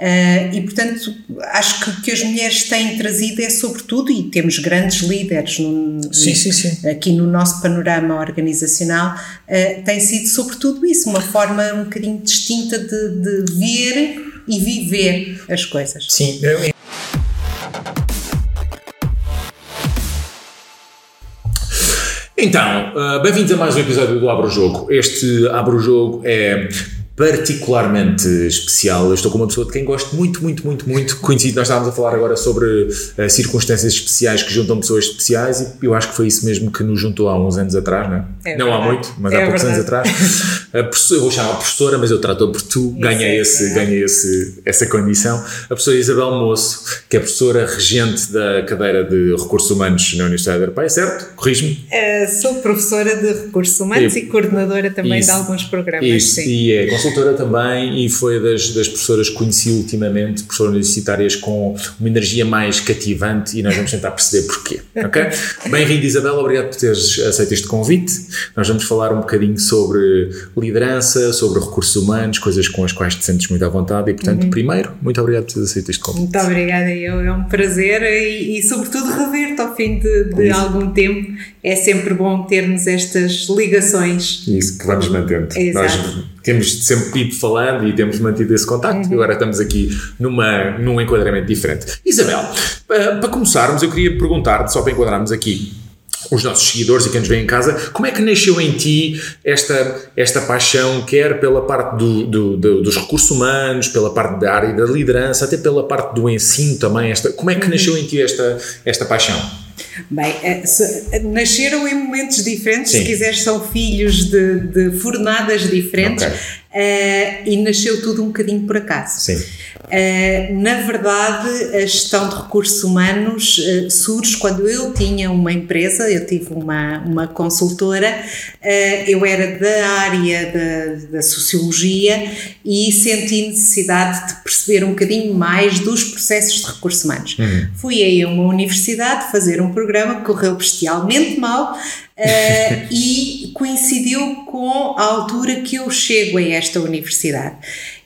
Uh, e, portanto, acho que o que as mulheres têm trazido é sobretudo, e temos grandes líderes no, sim, sim, sim. aqui no nosso panorama organizacional, uh, tem sido sobretudo isso, uma forma um bocadinho distinta de, de ver e viver as coisas. Sim, eu... Então, uh, bem-vindos a mais um episódio do Abro Jogo. Este Abro Jogo é particularmente especial. Eu estou com uma pessoa de quem gosto muito, muito, muito, muito. Conhecido, nós estávamos a falar agora sobre uh, circunstâncias especiais que juntam pessoas especiais e eu acho que foi isso mesmo que nos juntou há uns anos atrás, não é? é não há muito, mas é há poucos verdade. anos atrás. Eu vou chamar a professora, mas eu trato por tu, ganhei, é esse, ganhei esse, essa condição. A professora Isabel Moço, que é professora regente da cadeira de Recursos Humanos na Universidade Europeia, certo? Corrijo-me? Uh, sou professora de Recursos Humanos e, e coordenadora também isso, de alguns programas. Isso, sim. e é consultora também e foi das, das professoras que conheci ultimamente, professoras universitárias com uma energia mais cativante e nós vamos tentar perceber porquê, ok? Bem-vindo Isabel, obrigado por teres aceito este convite. Nós vamos falar um bocadinho sobre liderança, sobre recursos humanos, coisas com as quais te sentes muito à vontade e portanto, uhum. primeiro, muito obrigado por teres aceito este convite. Muito obrigada, eu, é um prazer e, e sobretudo rever-te ao fim de, de algum tempo. É sempre bom termos estas ligações. Isso, que vamos mantendo. Exato. Nós temos sempre ido falando e temos mantido esse contacto uhum. e agora estamos aqui numa, num enquadramento diferente. Isabel, para começarmos, eu queria perguntar-te, só para enquadrarmos aqui os nossos seguidores e quem nos vê em casa, como é que nasceu em ti esta, esta paixão, quer pela parte do, do, do, dos recursos humanos, pela parte da área da liderança, até pela parte do ensino também, esta, como é que uhum. nasceu em ti esta, esta paixão? Bem, eh, nasceram em momentos diferentes, Sim. se quiseres, são filhos de, de fornadas diferentes. Okay. Uh, e nasceu tudo um bocadinho por acaso. Sim. Uh, na verdade, a gestão de recursos humanos uh, surge quando eu tinha uma empresa, eu tive uma, uma consultora, eu era da área da, da sociologia e senti necessidade de perceber um bocadinho mais dos processos de recursos humanos. Uhum. Fui aí a uma universidade fazer um programa que correu bestialmente mal, Uh, e coincidiu com a altura que eu chego a esta universidade.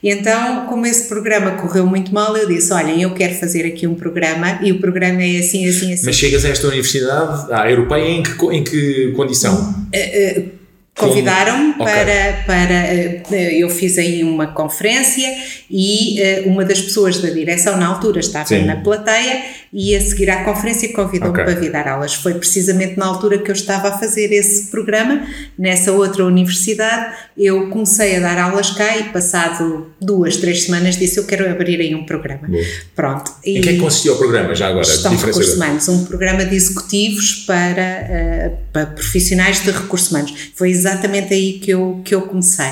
Então, como esse programa correu muito mal, eu disse: Olhem, eu quero fazer aqui um programa e o programa é assim, assim, assim. Mas chegas a esta universidade, a europeia, em que, em que condição? Uh, uh, Convidaram-me okay. para, para. Eu fiz aí uma conferência e uma das pessoas da direção na altura estava Sim. na plateia e a seguir à conferência convidou-me okay. para vir dar aulas. Foi precisamente na altura que eu estava a fazer esse programa, nessa outra universidade, eu comecei a dar aulas cá e passado duas, três semanas disse eu quero abrir aí um programa. Boa. Pronto. E em que é que consistia o programa já agora? Gestão de recursos humanos, um programa de executivos para, uh, para profissionais de recursos humanos. Foi exatamente aí que eu, que eu comecei.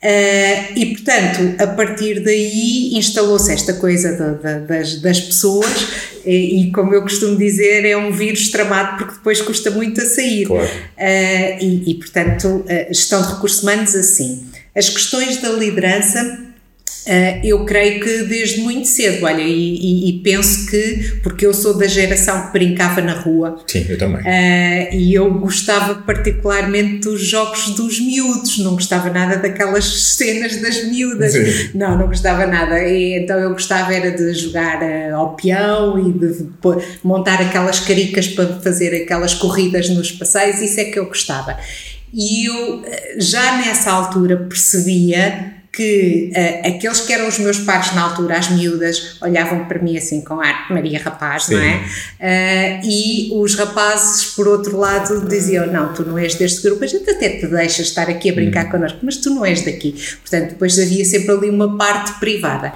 Uh, e portanto, a partir daí instalou-se esta coisa de, de, das, das pessoas, e, e, como eu costumo dizer, é um vírus tramado porque depois custa muito a sair. Claro. Uh, e, e, portanto, gestão de recursos humanos assim. As questões da liderança Uh, eu creio que desde muito cedo, olha, e, e, e, penso que, porque eu sou da geração que brincava na rua. Sim, eu também. Uh, e eu gostava particularmente dos jogos dos miúdos, não gostava nada daquelas cenas das miúdas. Sim. Não, não gostava nada. E, então eu gostava era de jogar uh, ao peão e de, de montar aquelas caricas para fazer aquelas corridas nos passeios, isso é que eu gostava. E eu já nessa altura percebia que uh, aqueles que eram os meus pares na altura, as miúdas, olhavam para mim assim com ar Maria Rapaz, Sim. não é? Uh, e os rapazes, por outro lado, diziam: Não, tu não és deste grupo, a gente até te deixa estar aqui a brincar hum. connosco, mas tu não és daqui. Portanto, depois havia sempre ali uma parte privada.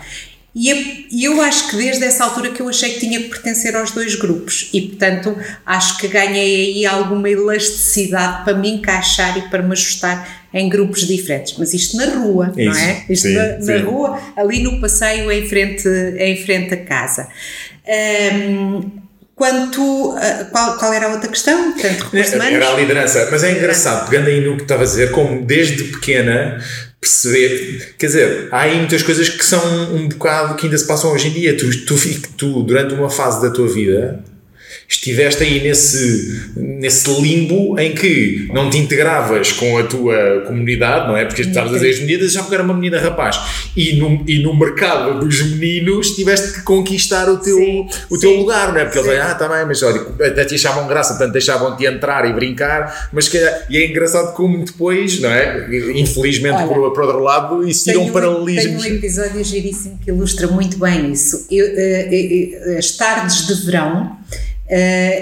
E eu acho que desde essa altura que eu achei que tinha que pertencer aos dois grupos e, portanto, acho que ganhei aí alguma elasticidade para me encaixar e para me ajustar em grupos diferentes. Mas isto na rua, Isso, não é? Isto sim, na, na rua, ali no passeio em frente, em frente à casa. Um, quanto qual, qual, era a outra questão? Portanto, era a liderança, mas é engraçado, pegando aí no que estava a dizer, como desde pequena perceber, quer dizer, há aí muitas coisas que são um bocado que ainda se passam hoje em dia. Tu, tu, tu durante uma fase da tua vida estiveste aí nesse, nesse limbo em que não te integravas com a tua comunidade, não é? Porque estavas a dizer as meninas já porque era uma menina rapaz. E no, e no mercado dos meninos tiveste que conquistar o teu, sim, o teu lugar, não é? Porque sim. eles dizem, ah, tá bem, mas olha, até te achavam graça, portanto deixavam-te entrar e brincar, mas que, e é engraçado como depois, não é? Infelizmente, olha, por, por outro lado, existiram um paralelismos. Tem um episódio giríssimo que ilustra muito bem isso. Eu, uh, uh, as tardes de verão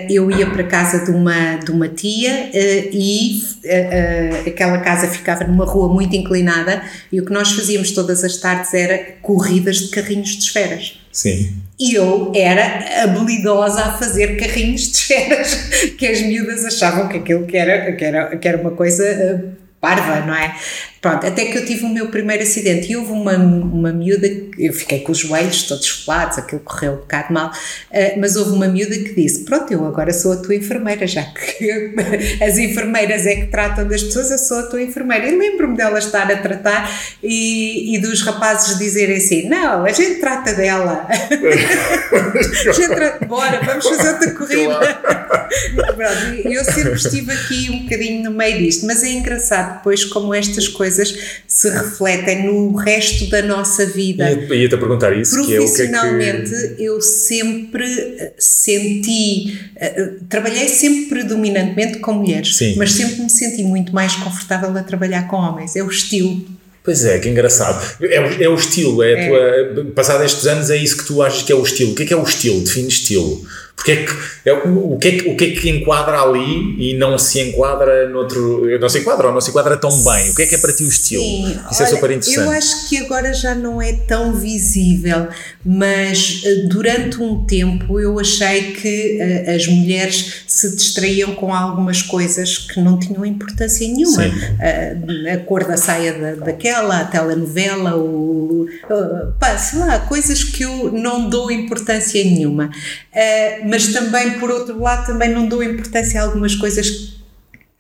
eu ia para casa de uma, de uma tia uh, e uh, aquela casa ficava numa rua muito inclinada e o que nós fazíamos todas as tardes era corridas de carrinhos de esferas. Sim. E eu era habilidosa a fazer carrinhos de esferas, que as miúdas achavam que aquilo que era, que era, que era uma coisa parva, não é? Pronto, até que eu tive o meu primeiro acidente e houve uma, uma miúda, eu fiquei com os joelhos todos esfolados, aquilo correu um bocado mal, uh, mas houve uma miúda que disse: Pronto, eu agora sou a tua enfermeira, já que as enfermeiras é que tratam das pessoas, eu sou a tua enfermeira. E lembro-me dela estar a tratar e, e dos rapazes dizerem assim: Não, a gente trata dela. a gente trata, bora, vamos fazer outra corrida. Pronto, eu sempre estive aqui um bocadinho no meio disto, mas é engraçado depois como estas coisas se refletem no resto da nossa vida. Ia-te a perguntar isso. Profissionalmente, que é que... eu sempre eh, senti, uh, trabalhei sempre predominantemente com mulheres, Sim. mas sempre me senti muito mais confortável a trabalhar com homens. É o estilo. Pois é, que engraçado. É, é o estilo, é, é. Tua, passado estes anos, é isso que tu achas que é o estilo. O que é que é o estilo? Define estilo. Porque é que, é, o, que é que, o que é que enquadra ali e não se enquadra noutro. Não se enquadra ou não se enquadra tão bem? O que é que é para ti o estilo? Sim, Isso é olha, é super interessante. Eu acho que agora já não é tão visível, mas eh, durante um tempo eu achei que uh, as mulheres se distraíam com algumas coisas que não tinham importância nenhuma. Uh, a cor da saia da, daquela, a telenovela, o, uh, pá, sei lá, coisas que eu não dou importância nenhuma. Uh, mas também, por outro lado, também não dou importância a algumas coisas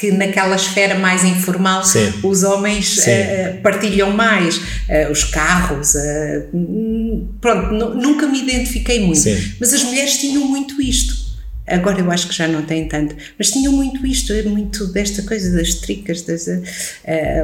que naquela esfera mais informal Sim. os homens uh, partilham mais, uh, os carros, uh, pronto, nunca me identifiquei muito, Sim. mas as mulheres tinham muito isto. Agora eu acho que já não tem tanto, mas tinham muito isto, muito desta coisa das tricas. Das, uh,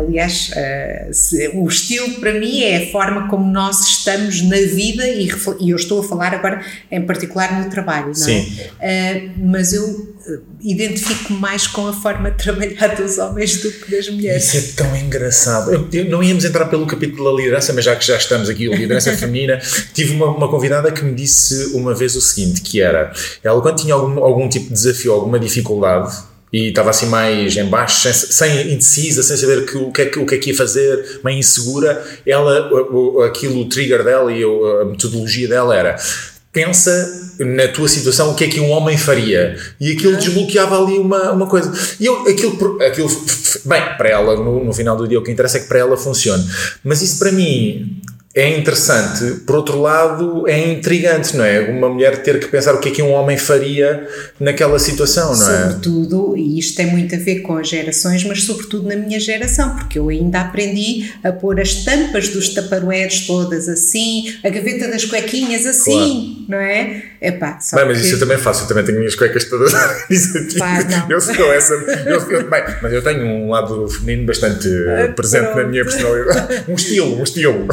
aliás, uh, se, o estilo para mim é a forma como nós estamos na vida e, e eu estou a falar agora em particular no trabalho, não Sim. é? Uh, mas eu identifico mais com a forma de trabalhar dos homens do que das mulheres. Isso é tão engraçado. Eu, eu, não íamos entrar pelo capítulo da liderança, mas já que já estamos aqui, a liderança feminina, tive uma, uma, convidada que me disse uma vez o seguinte, que era, ela quando tinha algum, algum tipo de desafio, alguma dificuldade, e estava assim mais em baixo, sem, sem indecisa, sem saber que, o, que é, o que é que ia fazer, meio insegura, ela, o, aquilo, o trigger dela e a metodologia dela era pensa na tua situação o que é que um homem faria? E aquilo desbloqueava ali uma, uma coisa. E eu, aquilo, aquilo bem, para ela no, no final do dia o que interessa é que para ela funcione. Mas isso para mim é interessante, por outro lado é intrigante, não é? Uma mulher ter que pensar o que é que um homem faria naquela situação, não é? Sobretudo, e isto tem muito a ver com as gerações, mas sobretudo na minha geração, porque eu ainda aprendi a pôr as tampas dos taparoeiros todas assim, a gaveta das cuequinhas assim, claro. não é? Epá, só bem, mas isso eu também faço, eu também tenho minhas cuecas todas. Pá, eu sou essa. Eu, eu, bem, mas eu tenho um lado feminino bastante ah, presente pronto. na minha personalidade. Um estilo, um estilo.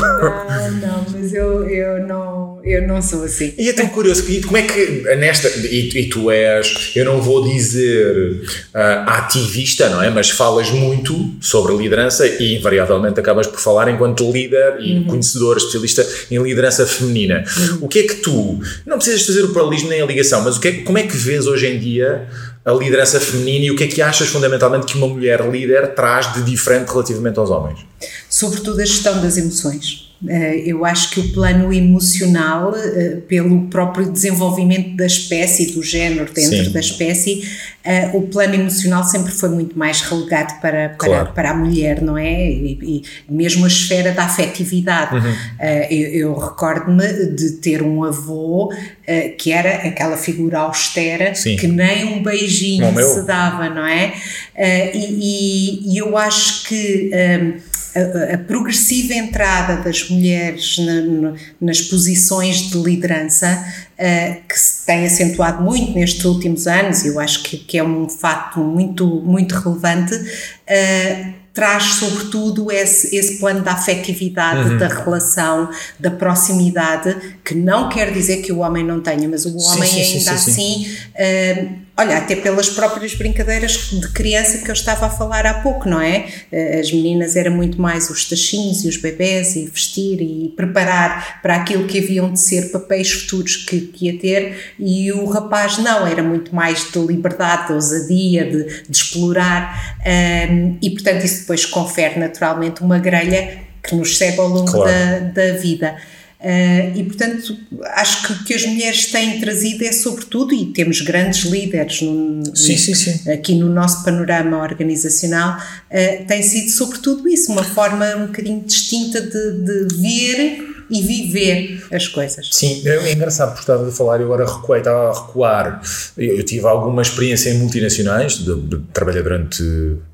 Não, não, mas eu, eu, não, eu não sou assim. E é tão curioso, como é que nesta. E, e tu és, eu não vou dizer uh, ativista, não é? Mas falas muito sobre liderança e invariavelmente acabas por falar enquanto líder e uhum. conhecedor, especialista em liderança feminina. Uhum. O que é que tu. Não precisas fazer o paralelismo nem a ligação, mas o que é, como é que vês hoje em dia a liderança feminina e o que é que achas fundamentalmente que uma mulher líder traz de diferente relativamente aos homens? Sobretudo a gestão das emoções. Eh, eu acho que o plano emocional, eh, pelo próprio desenvolvimento da espécie, do género dentro Sim. da espécie, eh, o plano emocional sempre foi muito mais relegado para, para, claro. para a mulher, não é? E, e, mesmo a esfera da afetividade. Uhum. Eu, eu recordo-me de ter um avô que era aquela figura austera Sim. que nem um beijinho se dava, não é? E, e, e eu acho que a, a, progressiva entrada das mulheres na, nas posições de liderança, uh, que se tem acentuado muito nestes últimos anos, eu acho que, que é um fato muito, muito relevante, uh, traz sobretudo esse, esse plano da afetividade, uhum. da relação, da proximidade, que não quer dizer que o homem não tenha, mas o homem sim, sim, ainda sim, assim uh, Olha, até pelas próprias brincadeiras de criança que eu estava a falar há pouco, não é? Eh, as meninas eram muito mais os tachinhos e os bebés e vestir e preparar para aquilo que haviam de ser papéis futuros que, que ia ter e o rapaz não, era muito mais de liberdade, de ousadia, de, de explorar um, e portanto isso depois confere naturalmente uma grelha que nos segue ao longo claro. da, da vida. Uh, e, portanto, acho que o que as mulheres têm trazido é sobretudo, e temos grandes líderes no, sim, sim, sim. aqui no nosso panorama organizacional, uh, tem sido sobretudo isso, uma forma um bocadinho distinta de, de ver e viver as coisas. Sim, é engraçado porque estava a falar e agora recuei, estava a recuar. Eu, eu tive alguma experiência em multinacionais, de, de, trabalhei durante,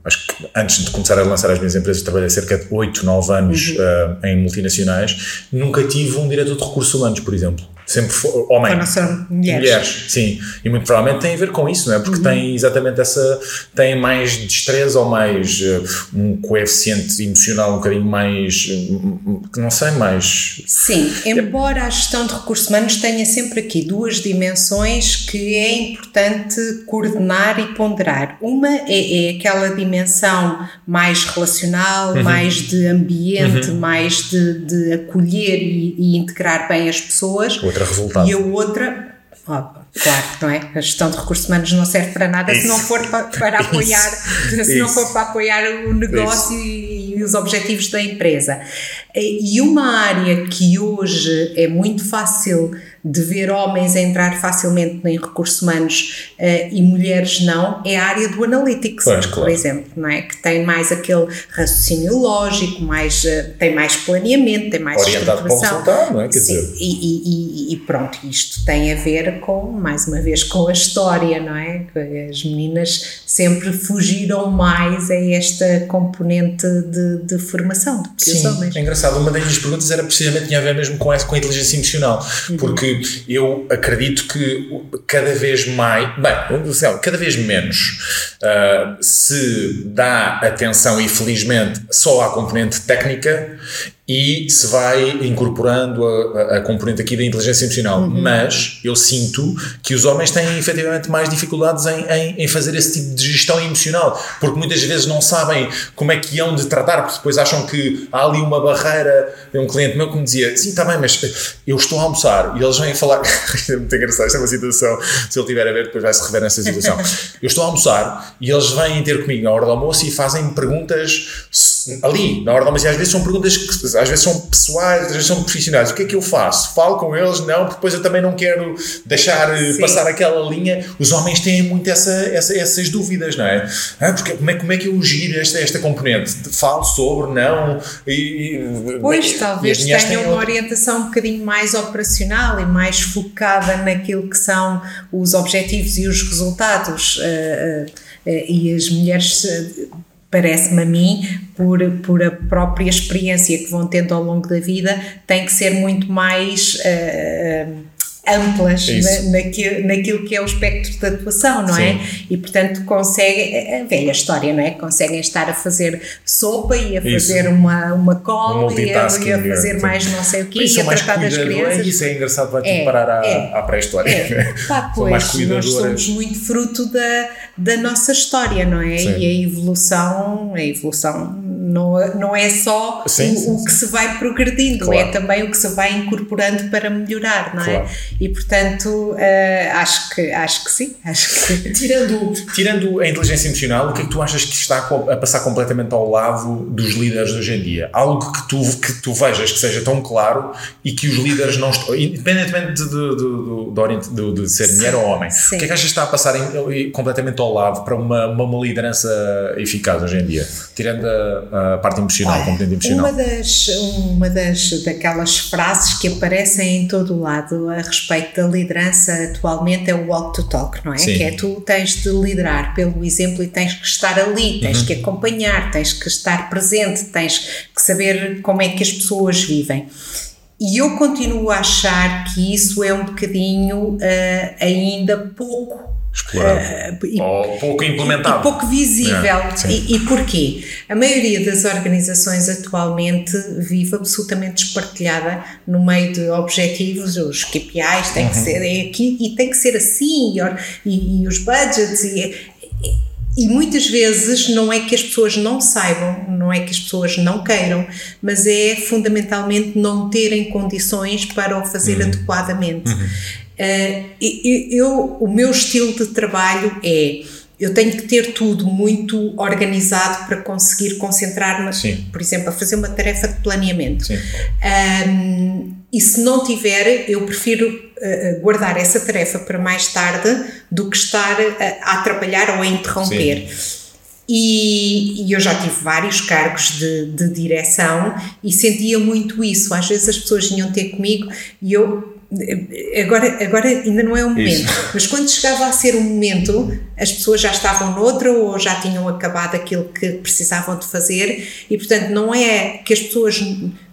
acho que antes de começar a lançar as minhas empresas, trabalhei cerca de 8, 9 anos uhum. uh, em multinacionais. Nunca tive um diretor de recursos humanos, por exemplo sempre for, homem. São mulheres. mulheres. Sim, e muito provavelmente tem a ver com isso, não é? Porque uhum. tem exatamente essa, tem mais destreza ou mais uh, um coeficiente emocional um bocadinho mais, uh, não sei, mais... Sim, embora a gestão de recursos humanos tenha sempre aqui duas dimensões que é importante coordenar e ponderar. Uma é, é aquela dimensão mais relacional, uhum. mais de ambiente, uhum. mais de, de acolher e, e, integrar bem as pessoas. Outra resultado. E a outra, ó, claro, não é? A gestão de recursos humanos não serve para nada Isso. se não for para, para apoiar, Isso. se não for para apoiar o negócio e, e os objetivos da empresa. E uma área que hoje é muito fácil de ver homens entrar facilmente em recursos humanos uh, e mulheres não, é a área do analytics, pois, por claro. exemplo, não é? que tem mais aquele raciocínio lógico, mais, uh, tem mais planeamento, tem mais Orientado estruturação. Para o não é? Quer Sim, dizer... e, e, e, pronto, isto tem a ver com, mais uma vez, com a história, não é? As meninas sempre fugiram mais a esta componente de, de formação do que Sim, os homens. É engraçado, uma das minhas perguntas era precisamente tinha a ver mesmo com, essa, com a inteligência emocional, uhum. porque eu acredito que cada vez mais, bem, cada vez menos uh, se dá atenção, infelizmente, só à componente técnica e se vai incorporando a, a, componente aqui da inteligência emocional. Uhum. Mas eu sinto que os homens têm efetivamente mais dificuldades em, em, em, fazer esse tipo de gestão emocional, porque muitas vezes não sabem como é que hão de tratar, porque depois acham que há ali uma barreira. Um cliente meu que me dizia: Sim, está bem, mas eu estou a almoçar e eles vêm falar. é muito engraçado, esta é uma situação. Se ele estiver a ver, depois vai se rever nessa situação. eu estou a almoçar e eles vêm ter comigo na hora do almoço e fazem perguntas ali, na hora do almoço, e às vezes são perguntas que às vezes são pessoais, às vezes são profissionais. O que é que eu faço? Falo com eles? Não, porque depois eu também não quero deixar eh, Sim. passar aquela linha. Os homens têm muito essa, essa, essas dúvidas, não é? Ah, porque, como, é como é que eu giro esta, esta componente? Falo sobre, não? E, pois, talvez tenham uma orientação um bocadinho mais operacional e mais focada naquilo que são os objetivos e os resultados. Uh, uh, e as mulheres parece-me a mim, por, por a própria experiência que vão tendo ao longo da vida, tem que ser muito mais. Uh, amplas na, naquilo, naquilo que é o espectro de atuação, não é? Sim. é? E portanto conseguem, a velha história, não é? Conseguem estar a fazer sopa e a fazer uma, uma cola um e, a, e a fazer é. mais não sei o quê e a tratar das crianças. Isso é engraçado, vai-te é, parar à, é, à pré-história. É. Pá, pois, nós somos muito fruto da, da nossa história, não é? Sim. E a evolução, a evolução não, é, não é só sim, o, sim, o, que se vai progredindo, claro. é também o que se vai incorporando para melhorar, não é? claro. é? E portanto, uh, acho, que, acho que sim. Acho que... tirando, tirando a inteligência emocional, o que é que tu achas que está a passar completamente ao lado dos líderes hoje em dia? Algo que tu, que tu vejas que seja tão claro e que os líderes não estão, independentemente de, de, de, de, de ser mulher ou homem, sim. o que é que achas que está a passar em, completamente ao lado para uma, uma liderança eficaz hoje em dia? Tirando a a parte emocional, Olha, componente emocional? Uma das, uma das daquelas frases que aparecem em todo o lado a respeito da liderança atualmente é o walk to talk, não é? Sim. Que é tu tens de liderar pelo exemplo e tens que estar ali, tens uhum. que acompanhar, tens que estar presente, tens que saber como é que as pessoas vivem. E eu continuo a achar que isso é um bocadinho uh, ainda pouco explorado uh, e, ou pouco implementado. E, pouco visível. É, e, e porquê? A maioria das organizações atualmente vive absolutamente espartilhada no meio de objetivos, os KPIs têm uhum. que ser é aqui e tem que ser assim, e, e os budgets, e, e muitas vezes não é que as pessoas não saibam, não é que as pessoas não queiram, mas é fundamentalmente não terem condições para o fazer uhum. adequadamente. Uhum. Uh, eu, o meu estilo de trabalho é eu tenho que ter tudo muito organizado para conseguir concentrar-me, por exemplo, a fazer uma tarefa de planeamento. Um, e se não tiver, eu prefiro uh, guardar essa tarefa para mais tarde do que estar a, a atrapalhar ou a interromper. E, e, eu já tive vários cargos de, de direção e sentia muito isso. Às vezes as pessoas vinham ter comigo e eu agora, agora ainda não é o momento, Isso. mas quando chegava a ser o momento, as pessoas já estavam noutra ou já tinham acabado aquilo que precisavam de fazer e, portanto, não é que as pessoas.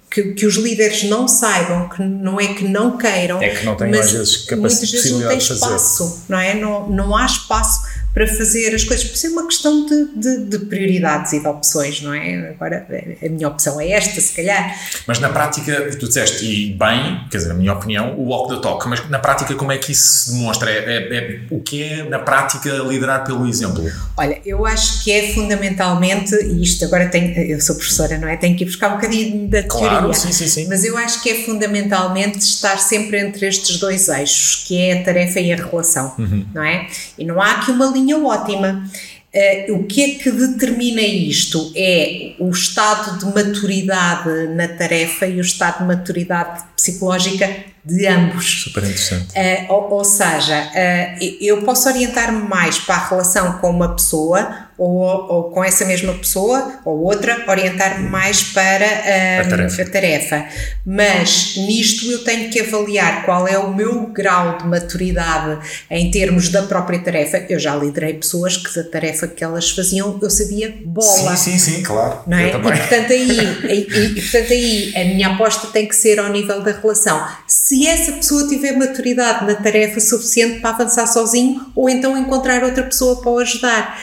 Que, que os líderes não saibam, que não é que não queiram, é que não têm às vezes capacidade muitas vezes não tem espaço, não é? Não, não há espaço para fazer as coisas, por ser uma questão de, de, de, prioridades e de opções, não é? Agora, a minha opção é esta, se calhar. Mas na prática, tu disseste, e bem, quer dizer, na minha opinião, o walk the talk, mas na prática, como é que isso se demonstra? É, é, é o que é, na prática, liderar pelo exemplo? Olha, eu acho que é fundamentalmente, e isto agora tenho, eu sou professora, não é? Tenho que ir buscar um bocadinho da claro, teoria. Sim, sim, sim. Mas eu acho que é fundamentalmente estar sempre entre estes dois eixos, que é a tarefa e a relação, uhum. não é? E não há aqui uma linha linha ótima. Uh, o que é que determina isto? É o estado de maturidade na tarefa e o estado de maturidade psicológica de ambos. Super interessante. Uh, ou, ou, seja, uh, eu posso orientar-me mais para a relação com uma pessoa ou, ou com essa mesma pessoa ou outra, orientar-me mais para uh, a, tarefa. a, tarefa. Mas nisto eu tenho que avaliar qual é o meu grau de maturidade em termos da própria tarefa. Eu já liderei pessoas que da tarefa que elas faziam eu sabia bola. Sim, sim, sim, claro. Não é? E portanto aí, e, e, portanto aí a minha aposta tem que ser ao nível da relação. Se essa pessoa tiver maturidade na tarefa suficiente para avançar sozinho ou então encontrar outra pessoa para o ajudar.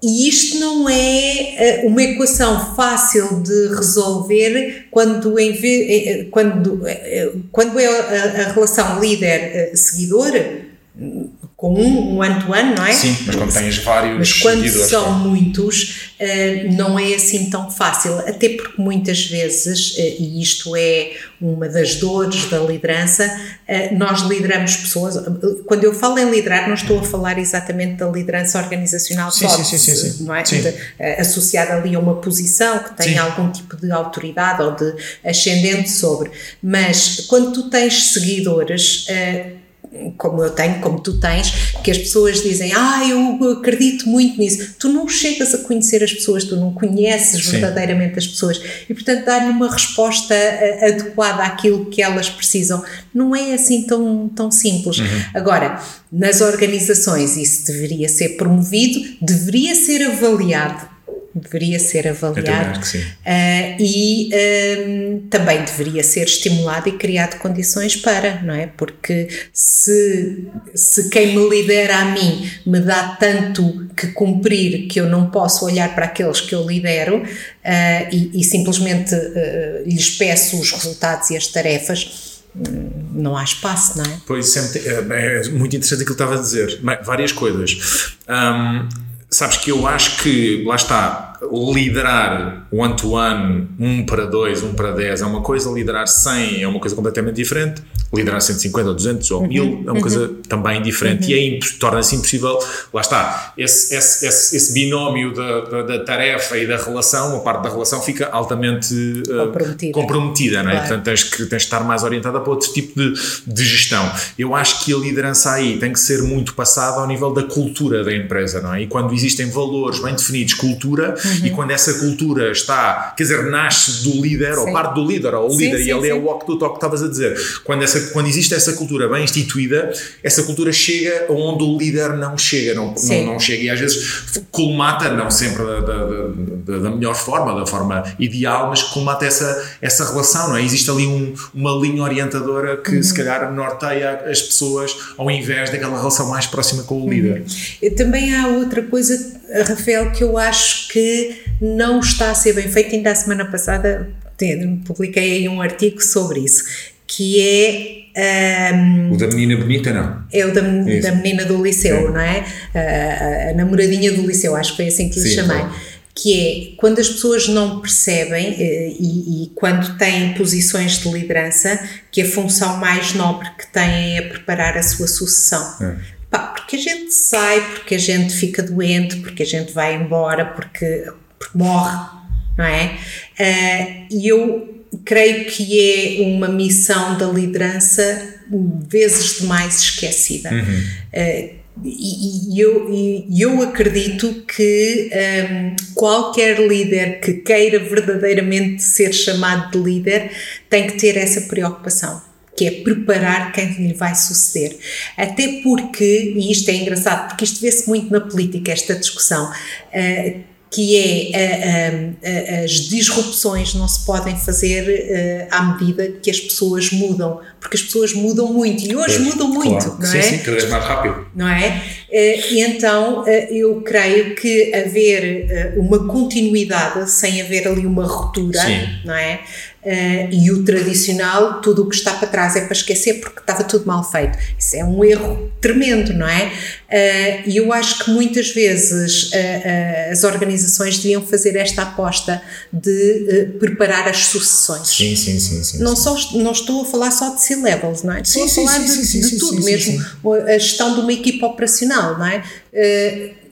E isto não é eh, uma equação fácil de resolver quando, em, eh, quando, eh, quando é a, a relação líder-seguidor, com um, um ano to ano, não é? Sim, mas quando tens vários Mas quando são muitos, uh, não é assim tão fácil, até porque muitas vezes, uh, e isto é uma das dores da liderança, uh, nós lideramos pessoas, quando eu falo em liderar, não estou a falar exatamente da liderança organizacional sim, só, sim, sim, sim, sim. não é? Sim. Associada ali a uma posição que tem algum tipo de autoridade ou de ascendente sobre, mas quando tu tens seguidores como eu tenho, como tu tens, que as pessoas dizem, ah, eu acredito muito nisso. Tu não chegas a conhecer as pessoas, tu não conheces Sim. verdadeiramente as pessoas e, portanto, dar-lhe uma resposta eh, adequada àquilo que elas precisam não é assim tão, tão simples. Uhum. Agora, nas organizações isso deveria ser promovido, deveria ser avaliado deveria ser avaliado uh, e um, também deveria ser estimulado e criado condições para, não é? Porque se, se quem me lidera a mim me dá tanto que cumprir que eu não posso olhar para aqueles que eu lidero uh, e, e, simplesmente uh, lhes peço os resultados e as tarefas, hum, não há espaço, não é? Pois, sempre, é, é muito interessante aquilo que estava a dizer. Várias coisas. Um, sabes que eu acho que, lá está, liderar one-to-one, um para dois, um para dez é uma coisa, liderar 100 é uma coisa completamente diferente, liderar 150 ou 200 ou 1000 uhum, é uma coisa uhum. também diferente uhum. e é, torna-se impossível, lá está, esse, esse, esse, esse binómio da, da, da, tarefa e da relação, a parte da relação fica altamente uh, comprometida, comprometida não é? Claro. portanto tens que, tens que estar mais orientada para outro tipo de, de gestão. Eu acho que a liderança aí tem que ser muito passada ao nível da cultura da empresa, não é? E quando existem valores bem definidos, cultura, Uhum. E quando essa cultura está, quer dizer, nasce do líder, sim. ou parte do líder, ou o sim, líder, sim, e ali é o walk do talk que estavas a dizer. Quando, essa, quando existe essa cultura bem instituída, essa cultura chega onde o líder não chega, não, não, não, chega. E às vezes colmata, não sempre da, da, da, da, melhor forma, da forma ideal, mas colmata essa, essa relação, não é? Existe ali um, uma linha orientadora que uhum. se calhar norteia as pessoas ao invés daquela relação mais próxima com o uhum. líder. E também há outra coisa, Rafael, que eu acho que não está a ser bem feita. Ainda a semana passada publiquei aí um artigo sobre isso, que é um, o da menina bonita, não? É o da, da menina do liceu, não é? A, a, namoradinha do liceu, acho que foi assim que lhe chamei. Que é quando as pessoas não percebem eh, e, e, quando têm posições de liderança, que a função mais nobre que têm é preparar a sua sucessão. É. Porque a gente sai, porque a gente fica doente, porque a gente vai embora, porque, porque morre, não é? Uh, e eu creio que é uma missão da liderança vezes demais esquecida. Uhum. Uh, e, eu, eu acredito que um, qualquer líder que queira verdadeiramente ser chamado de líder tem que ter essa preocupação que é preparar quem lhe vai suceder. Até porque, e isto é engraçado, porque isto vê-se muito na política, esta discussão, uh, que é a, a, as disrupções não se podem fazer à medida que as pessoas mudam, porque as pessoas mudam muito e hoje pois, mudam muito, claro. não sim, é? Sim, cada vez mais rápido. Não é? E então eu creio que haver uma continuidade sem haver ali uma ruptura, sim. não é? Uh, e o tradicional, tudo o que está para trás é para esquecer porque estava tudo mal feito. Isso é um erro tremendo, não é? Uh, e eu acho que muitas vezes uh, as organizações deviam fazer esta aposta de preparar as sucessões. Sim, sim, sim. sim, não, sim. Só, não estou a falar só de C-levels, não é? Estou sim, a falar de, de tudo mesmo. A gestão de uma equipa operacional, não é?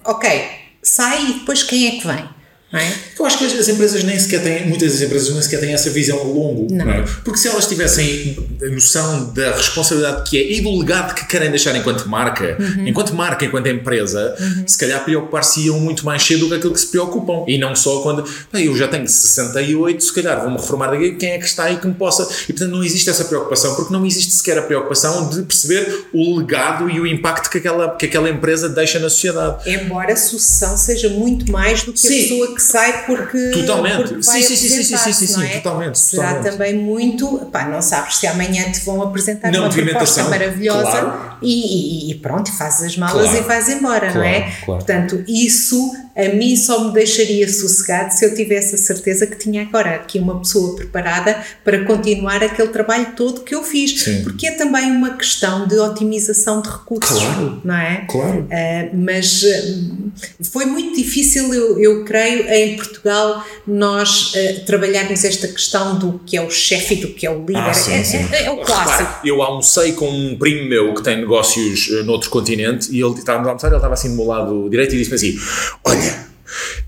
ok, sai e depois quem é que vem? É? Eu acho que as empresas nem sequer têm, muitas das empresas nem sequer têm essa visão a longo, é? Porque se elas tivessem a noção da responsabilidade que é e do legado que querem deixar enquanto marca, uhum. enquanto marca, enquanto empresa, uhum. se calhar preocupar-se-iam muito mais cedo do que aquilo que se preocupam. E não só quando eu já tenho 68, se calhar vou-me reformar daqui, quem é que está aí que me possa. E portanto não existe essa preocupação, porque não existe sequer a preocupação de perceber o legado e o impacto que aquela, que aquela empresa deixa na sociedade. Embora a sucessão seja muito mais do que Sim. a pessoa que sai porque. Totalmente. Porque sim, sim, sim, sim, sim, sim, sim, é? totalmente. Será totalmente. também muito. Pá, não sabes se amanhã te vão apresentar não, uma proposta maravilhosa claro. e, e, e, pronto, fazes as malas claro. e vais embora, claro, não é? Portanto, isso a mim só me deixaria sossegado se eu tivesse a certeza que tinha agora aqui uma pessoa preparada para continuar aquele trabalho todo que eu fiz. Sim. Porque é também uma questão de otimização de recursos, claro. não é? Claro. Uh, mas uh, foi muito difícil, eu, eu creio, em Portugal, nós uh, trabalharmos esta questão do que é o chefe e do que é o líder. Ah, sim, é, sim. É, é, o clássico. Repara, eu almocei com um primo meu que tem negócios noutro continente e ele estava a almoçar, ele estava assim do meu lado direito e disse-me assim: Olha,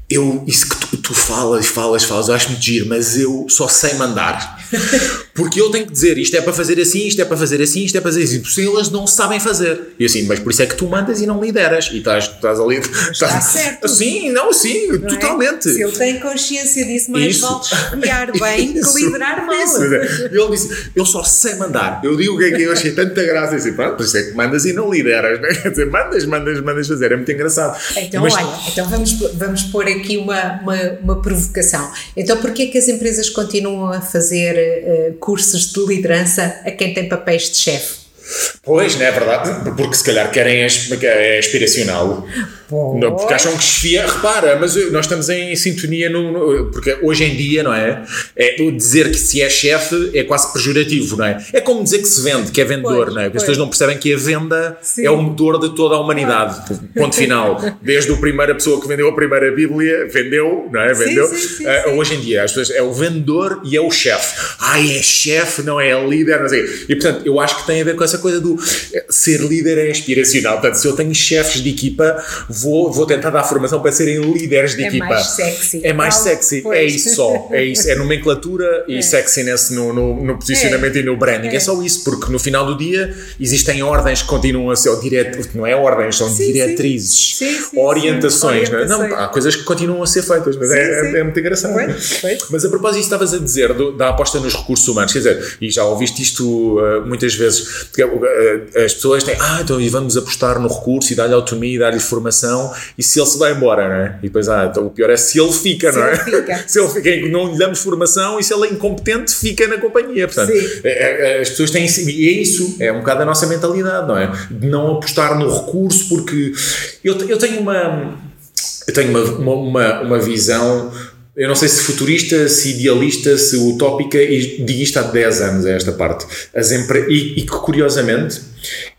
eu, isso que tu, tu, falas, falas, falas, eu acho muito giro, mas eu só sei mandar. Porque eu tenho que dizer isto é para fazer assim, isto é para fazer assim, isto é para fazer assim. Porque elas não sabem fazer. E assim, mas por isso é que tu mandas e não lideras. E estás, estás ali. Estás, está certo. Sim, não, sim, não é? totalmente. É? Se ele tem consciência disso, mais isso. vale espiar bem isso. que liderar mal. Isso. Ele disse: Eu só sei mandar. Eu digo o que é que eu achei tanta graça. E assim, pronto, por isso é que mandas e não lideras. Né? Quer dizer, mandas, mandas, mandas fazer. É muito engraçado. Então, mas, olha, então vamos, vamos pôr aqui uma, uma, uma provocação. Então, porquê é que as empresas continuam a fazer uh, cursos de liderança a quem tem papéis de chefe? Pois, não é verdade? Porque se calhar querem é aspiracional. Não, porque acham que chefia, repara, mas nós estamos em sintonia no, no, porque hoje em dia, não é? é? Dizer que se é chefe é quase pejorativo, não é? É como dizer que se vende, que é vendedor, pois, não é? As pessoas não percebem que a venda Sim. é o motor de toda a humanidade. Ponto final. Desde a primeira pessoa que vendeu a primeira Bíblia, vendeu, não é? Vendeu. Sim, sim, uh, hoje em dia, as pessoas é o vendedor e é o chefe. Ai, é chefe, não é líder, não sei. E portanto, eu acho que tem a ver com essa coisa do eh, ser líder é aspiracional. Portanto, se eu tenho chefes de equipa, vou, vou tentar dar formação para serem líderes de é equipa. É mais sexy. É mais sexy, pois. é isso só. É isso, é nomenclatura e é. sexiness no, no, no posicionamento é. e no branding. É. é. só isso, porque no final do dia existem ordens que continuam a ser, diret, não é ordens, são sim, diretrizes, sim. Sim, orientações. Não, não, há coisas que continuam a ser feitas, mas é, é, muito engraçado. Mas a propósito, estavas a dizer do, da aposta nos recursos humanos, quer dizer, e já ouviste isto uh, muitas vezes, porque, uh, as pessoas têm, ah, então e vamos apostar no recurso e dar-lhe autonomia e dar-lhe formação, e se ele se vai embora, não é? E depois, ah, então o pior é se ele fica, se não é? Fica. se ele fica, não lhe damos formação e se ele é incompetente, fica na companhia. Portanto, é, é, as pessoas têm, e é isso, é um bocado a nossa mentalidade, não é? De não apostar no recurso, porque eu, eu tenho uma. Eu tenho uma, uma, uma, uma visão eu não sei se futurista, se idealista, se utópica, e digo isto há 10 anos, é esta parte. As empre... e, e que, curiosamente,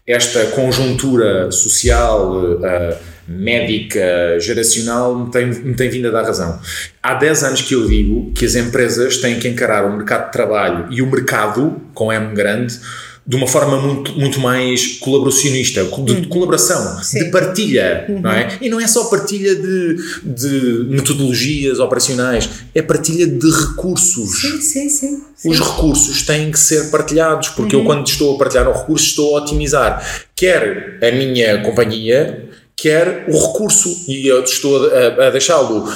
esta conjuntura social, uh, médica, geracional, me tem, me tem vindo a dar razão. Há 10 anos que eu digo que as empresas têm que encarar o mercado de trabalho e o mercado, com M grande, de uma forma muito, muito mais colaboracionista, de, uhum. colaboração, Sim. de partilha, uhum. não é? E não é só partilha de, de metodologias operacionais, é partilha de recursos. Sim, sim, sim. Os recursos têm que ser partilhados, porque uhum. eu, quando estou a partilhar um recurso, estou a otimizar quer a minha companhia, quer o recurso e eu estou a, a deixá-lo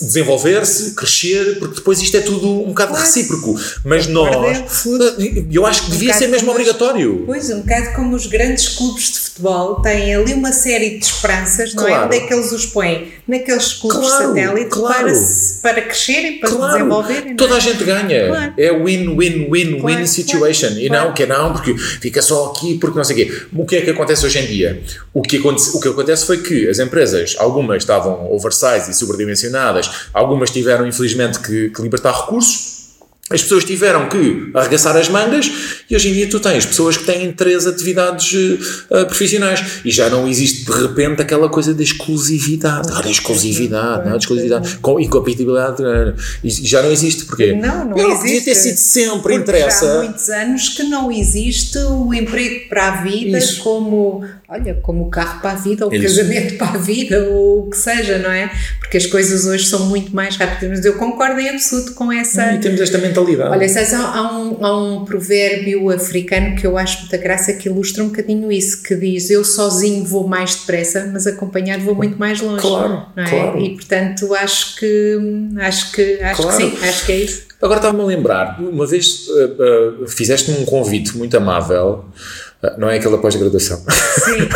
desenvolver-se, crescer, porque depois isto é tudo um bocado claro. recíproco. Mas nós, eu acho que devia um ser mesmo obrigatório. Os, pois, um bocado como os grandes clubes de futebol têm ali uma série de esperanças, não é? Onde é que eles os põem? Naqueles clubes claro, satélite claro. para, para crescerem, para claro. se desenvolverem. Toda é? a gente ganha. Claro. É win-win-win-win situation. E não, que não, porque fica só aqui, porque não sei o quê. O que é que acontece hoje em dia? O que, acontece, o que acontece foi que as empresas, algumas estavam oversize e sobredimensionadas, algumas tiveram, infelizmente, que, que libertar recursos, as pessoas tiveram que arregaçar as mangas e hoje em dia tu tens pessoas que têm três atividades uh, profissionais e já não existe de repente aquela coisa da exclusividade. Ah, da exclusividade, não, exclusividade, com incompatibilidade, uh, já não existe. Porquê? Não, não existe. Devia ter sido sempre, Porque interessa. Há muitos anos que não existe o emprego para a vida Isso. como olha, como o carro para a vida, ou o casamento para a vida, ou o que seja, não é? Porque as coisas hoje são muito mais rápidas. Mas eu concordo em absoluto com essa. E temos esta mentalidade. Olha, sabes, há, um, há um provérbio africano que eu acho muita graça que ilustra um bocadinho isso, que diz: Eu sozinho vou mais depressa, mas acompanhado vou muito mais longe. Claro, não é? claro. E portanto acho que acho que acho claro. que sim, acho que é isso. Agora estava-me a lembrar, uma vez uh, uh, fizeste-me um convite muito amável não é aquela pós-graduação. Sim.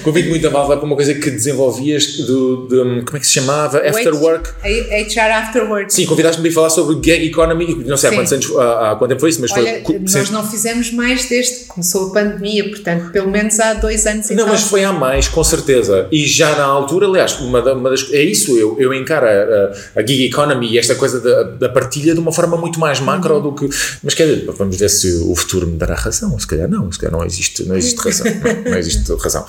Convido muito a Valva para uma coisa que desenvolvias do, do, como é que se chamava? After Work. HR After Work. Sim, convidaste-me a falar sobre gig economy, não sei há quantos anos, há, há quanto tempo foi isso, mas Olha, foi. Nós não fizemos mais desde que começou a pandemia, portanto, pelo menos há dois anos e Não, mas foi há mais, com certeza. E já na altura, aliás, uma, uma das, é isso, eu, eu encaro a, a, gig economy e esta coisa da, da partilha de uma forma muito mais macro uhum. do que. Mas quer dizer, vamos ver se o futuro me dará razão, se calhar não, se calhar não existe, não existe razão. não, não, existe razão.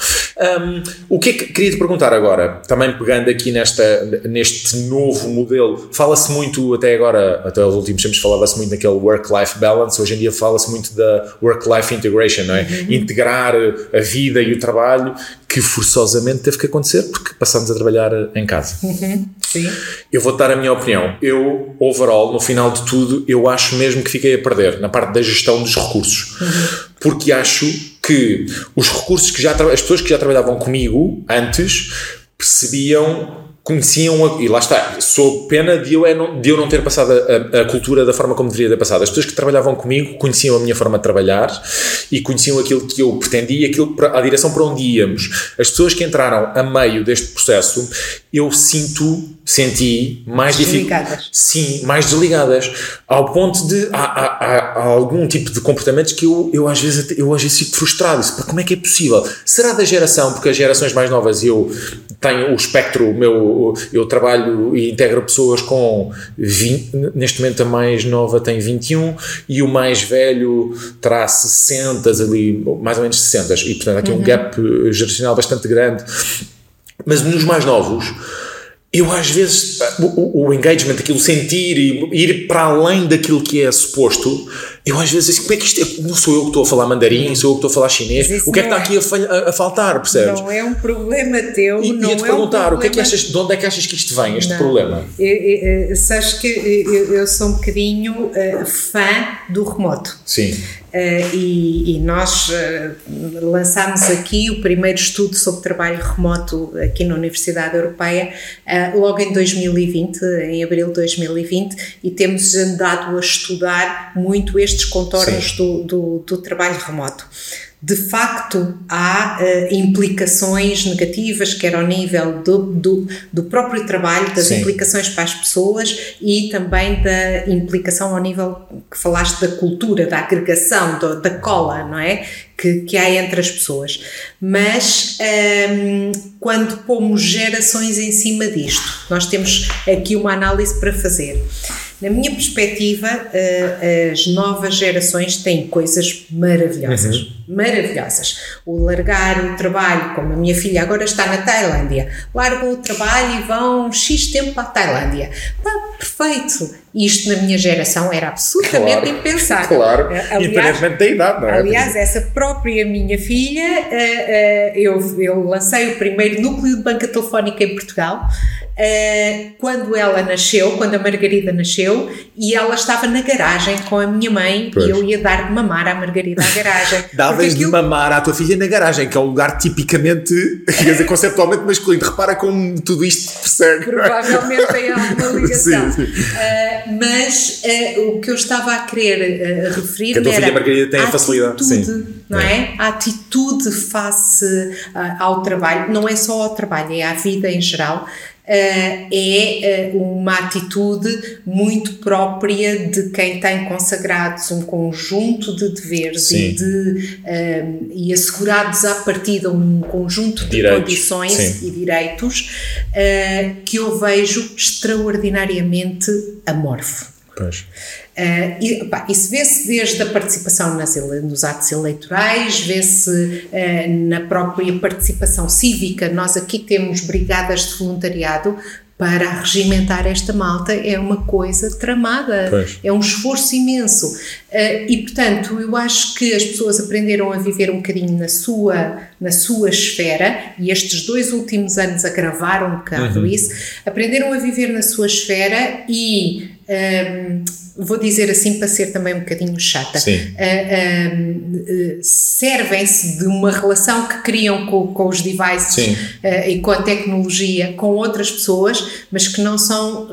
Um, o que é que queria te perguntar agora, também pegando aqui nesta, neste novo modelo, fala-se muito até agora, até os últimos tempos falava-se muito naquele work-life balance, hoje em dia fala-se muito da work-life integration, não é? Uhum. Integrar a vida e o trabalho que forçosamente teve que acontecer porque passamos a trabalhar em casa. Uhum. Sim. Eu vou dar a minha opinião. Eu, overall, no final de tudo, eu acho mesmo que fiquei a perder na parte da gestão dos recursos. Uhum. Porque acho que os recursos que já as pessoas que já trabalhavam comigo antes percebiam conheciam, e lá está, sou pena de eu, é não, de eu não ter passado a, a, cultura da forma como deveria ter passado. As pessoas que trabalhavam comigo conheciam a minha forma de trabalhar e conheciam aquilo que eu pretendia, aquilo, a direção para onde íamos. As pessoas que entraram a meio deste processo, eu sinto, senti mais desligadas. Sim, mais desligadas. Ao ponto de há, há, há, algum tipo de comportamentos que eu, eu às vezes eu às vezes fico frustrado. Como é que é possível? Será da geração, porque as gerações mais novas eu tenho o espectro, o meu eu, trabalho e integro pessoas com 20, neste momento a mais nova tem 21 e o mais velho terá 60 ali, mais ou menos 60 e portanto aqui uhum. um gap geracional bastante grande mas nos mais novos eu às vezes o, o, engagement, aquilo sentir e ir para além daquilo que é suposto Eu às vezes, como é que isto é? Não sou eu que estou a falar mandarim, sou eu que estou a falar chinês. O que é que está é. aqui a, falha, a, faltar, percebes? Não é um problema teu. E não ia-te é perguntar, um o que é que achas, de onde é que achas que isto vem, este não. problema? Eu, eu, sabes que eu, eu, sou um bocadinho uh, fã do remoto. Sim. Uh, e, e, nós uh, lançámos aqui o primeiro estudo sobre trabalho remoto aqui na Universidade Europeia uh, logo em 2020, em abril de 2020, e temos andado a estudar muito estes contornos do, do, do trabalho remoto de facto há uh, implicações negativas, quer ao nível do, do, do próprio trabalho, das Sim. implicações para as pessoas e também da implicação ao nível que falaste da cultura, da agregação, do, da cola, não é? Que, que há entre as pessoas. Mas um, ehm, quando pomos gerações em cima disto, nós temos aqui uma análise para fazer. Na minha perspectiva, uh, as novas gerações têm coisas maravilhosas. Uhum. Maravilhosas. O largar o trabalho, como a minha filha agora está na Tailândia, largam o trabalho e vão X tempo para a Tailândia. Pá, perfeito. Isto na minha geração era absolutamente claro, impensável. Claro, eh, aliás, independentemente da idade, não é? Aliás, essa própria minha filha, uh, eu, eu lancei o primeiro núcleo de banca telefónica em Portugal. Uh, quando ela nasceu, quando a Margarida nasceu, e ela estava na garagem com a minha mãe pois. e eu ia dar de mamar à Margarida à garagem. Davas aquilo... de mamar à tua filha na garagem, que é um lugar tipicamente, quer dizer, conceptualmente masculino. Repara como tudo isto persegue. Provavelmente tem alguma ligação. sim, sim. Uh, mas uh, o que eu estava a querer referir que a tua filha Margarida tem a, facilidade. Sim. Não é. é? A atitude face ao trabalho, não é só ao trabalho, é à vida em geral é uh, uma atitude muito própria de quem tem consagrados um conjunto de deveres e, de, uh, e assegurados à partida um conjunto de direitos. condições Sim. e direitos que eu vejo extraordinariamente amorfo. Pois. Uh, e, pá, isso vê-se desde a participação nas, nos atos eleitorais, vê-se uh, na própria participação cívica. Nós aqui temos brigadas de voluntariado para regimentar esta malta é uma coisa tramada, pois. é um esforço imenso. Uh, e, portanto, eu acho que as pessoas aprenderam a viver um bocadinho na sua, na sua esfera, e estes dois últimos anos agravaram um bocado uhum. isso, aprenderam a viver na sua esfera e. Um, vou dizer assim para ser também um bocadinho chata, uh, uh, servem-se de uma relação que criam com, com os devices uh, e com a tecnologia com outras pessoas, mas que não são,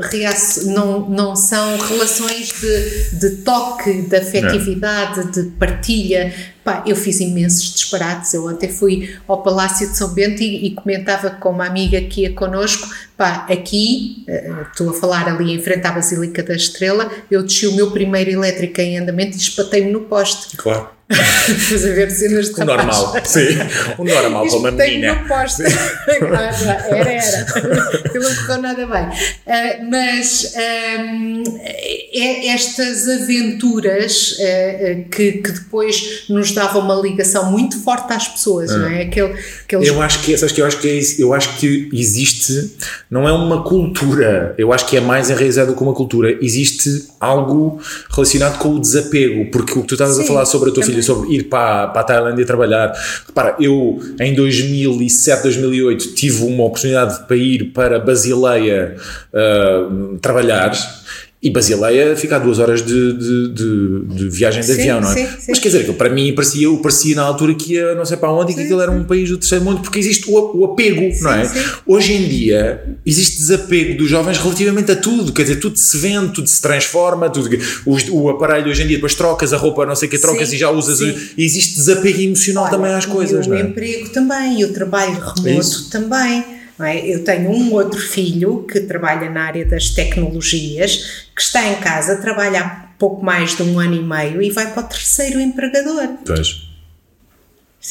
não, não são relações de, de toque, de afetividade, de partilha, Pá, eu fiz imensos disparates. Eu ontem fui ao Palácio de São Bento e, e comentava com uma amiga que ia connosco. Pá, aqui, uh, estou a falar ali em frente à Basílica da Estrela, eu desci o meu primeiro elétrico em andamento e espatei-me no poste. Claro. Estás a ver cenas de O normal, sim. O normal para uma menina. Tenho posta. era, era. Aquilo não correu nada bem. Uh, mas um, é estas aventuras uh, que, que depois nos davam uma ligação muito forte às pessoas, não é? Aquele, aqueles... Eu acho que, sabes que eu acho que é eu acho que existe, não é uma cultura, eu acho que é mais enraizado do que uma cultura, existe algo relacionado com o desapego, porque o que tu estás a falar sobre a tua filha sobre ir para, para a Tailândia trabalhar. Repara, eu em 2007, 2008 tive uma oportunidade para ir para Basileia uh, trabalhar e Basileia fica a duas horas de, de, de, de viagem de sim, avião, não é? Sim, sim. Mas quer dizer, para mim parecia, parecia na altura que ia não sei para onde e que aquilo era um país do terceiro mundo, porque existe o, o apego, não é? Hoje em dia existe desapego dos jovens relativamente a tudo, quer dizer, tudo se vende, tudo se transforma, tudo, o, o aparelho hoje em dia, depois trocas a roupa, não sei o que, trocas e já usas. E existe desapego emocional Olha, também às coisas, não é? O emprego também, e o trabalho remoto também. É? Eu tenho um outro filho que trabalha na área das tecnologias, que está em casa, trabalha há pouco mais de um ano e meio e vai para o terceiro empregador. Pois.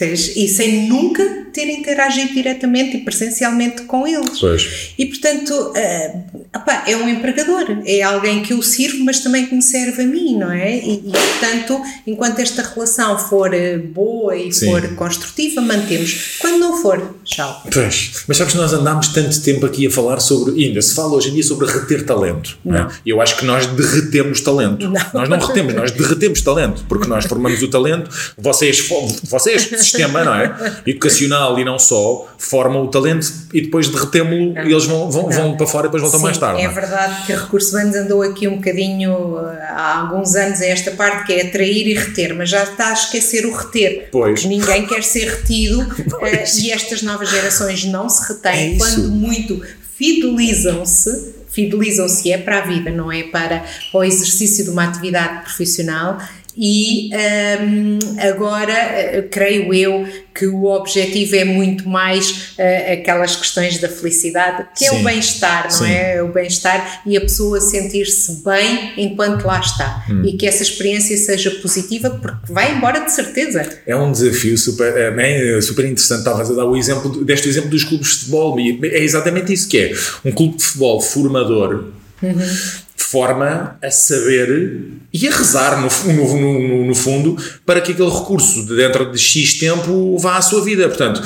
E sem nunca ter interagido diretamente e presencialmente com eles. Pois. E portanto, uh, opa, é um empregador, é alguém que eu sirvo, mas também que me serve a mim, não é? E, e portanto, enquanto esta relação for eh, boa e Sim. for construtiva, mantemos. Quando não for, tchau. Pois, mas sabes que nós andámos tanto tempo aqui a falar sobre, ainda se fala hoje em dia sobre reter talento. Não. é? E eu acho que nós derretemos talento. Não. Nós não retemos, nós derretemos talento, porque nós formamos o talento, vocês, vocês sistema, não é? Educacional e não só, formam o talento e depois derretemo-lo e eles vão, vão, vão para fora e depois voltam Sim, mais tarde. É é? verdade que a Recursos Humanos andou aqui um bocadinho uh, há alguns anos a esta parte que é atrair e reter, mas já está a esquecer o reter. Pois. Porque Ninguém quer ser retido Pois. e estas novas gerações não se É retêm isso. quando muito fidelizam-se. Fidelizam-se é para a vida, não é para o exercício de uma atividade profissional. E hum, agora, eh, creio eu, que o objetivo é muito mais eh, aquelas questões da felicidade, que é Sim. o bem-estar, não Sim. é? O bem-estar e a pessoa sentir-se bem enquanto lá está. Hum. E que essa experiência seja positiva, porque vai embora de certeza. É um desafio super, é, bem, super interessante. Estavas a dar o exemplo, deste exemplo dos clubes de futebol, é exatamente isso que é. Um clube de futebol formador forma a saber e a rezar, no, no, no, no fundo, para que aquele recurso, de dentro de X tempo, vá à sua vida. Portanto,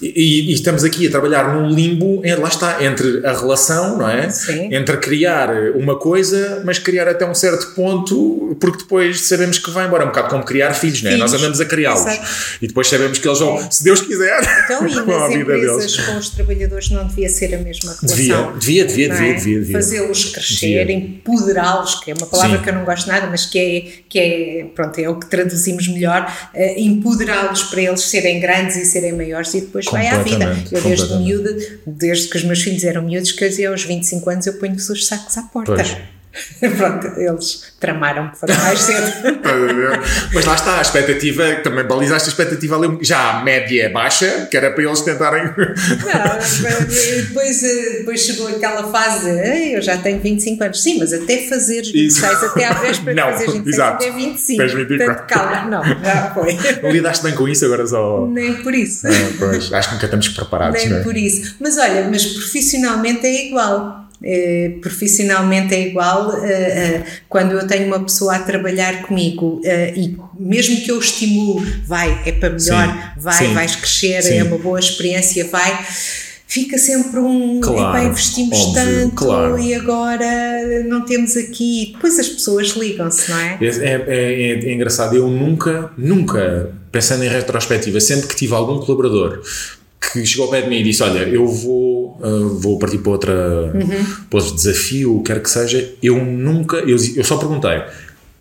e, e estamos aqui a trabalhar num limbo, é, lá está, entre a relação, não é? Sim. Entre criar uma coisa, mas criar até um certo ponto, porque depois sabemos que vai embora. É um bocado como criar filhos, não é? Nós Filhos. andamos a criá-los. E depois sabemos que eles vão, se Deus quiser, Então, e vão à vida empresas deles. com os trabalhadores não devia ser a mesma relação? Devia, devia, devia, é? devia, devia. Fazê-los crescer, empoderá-los, que é uma palavra Sim. que eu não gosto nada, mas que é, que é, pronto, é o que traduzimos melhor, eh, empoderá-los para eles serem grandes e serem maiores e depois vai à vida. Eu desde miúda, desde que os meus filhos eram miúdos, que eu aos 25 anos eu ponho-vos os sacos à porta. Pois. pronto, eles tramaram para mais cedo. Mas lá está, a expectativa, também balizaste a expectativa ali, já a média é baixa, que era para eles tentarem. Não, depois, eh, depois chegou aquela fase de "Ei, eu já tenho 25 anos. Sim, mas até fazeres 26, até à véspera Não, fazeres 26, exato. até 25. Tens 24. Portanto, calma, não, já foi. Não lidaste bem com isso, agora só. Nem por isso. Ah, pois, acho que nunca estamos preparados, Nem não é? por isso. Mas olha, mas profissionalmente é igual. Eh, profissionalmente é igual eh, eh, quando eu tenho uma pessoa a trabalhar comigo e mesmo que eu estimule, vai, é para melhor, Sim, vai, sim, vais crescer, sim. é uma boa experiência, vai. Fica sempre um. Claro, epá, investimos óbvio, tanto claro. e agora não temos aqui. Depois as pessoas ligam-se, não é? É, é- é- é engraçado, eu nunca, nunca, pensando em retrospectiva, sempre que tive algum colaborador que chegou ao pé de mim e disse: Olha, eu vou, uh, vou partir para, outra, para outro desafio, quer que seja, eu nunca, eu, eu só perguntei.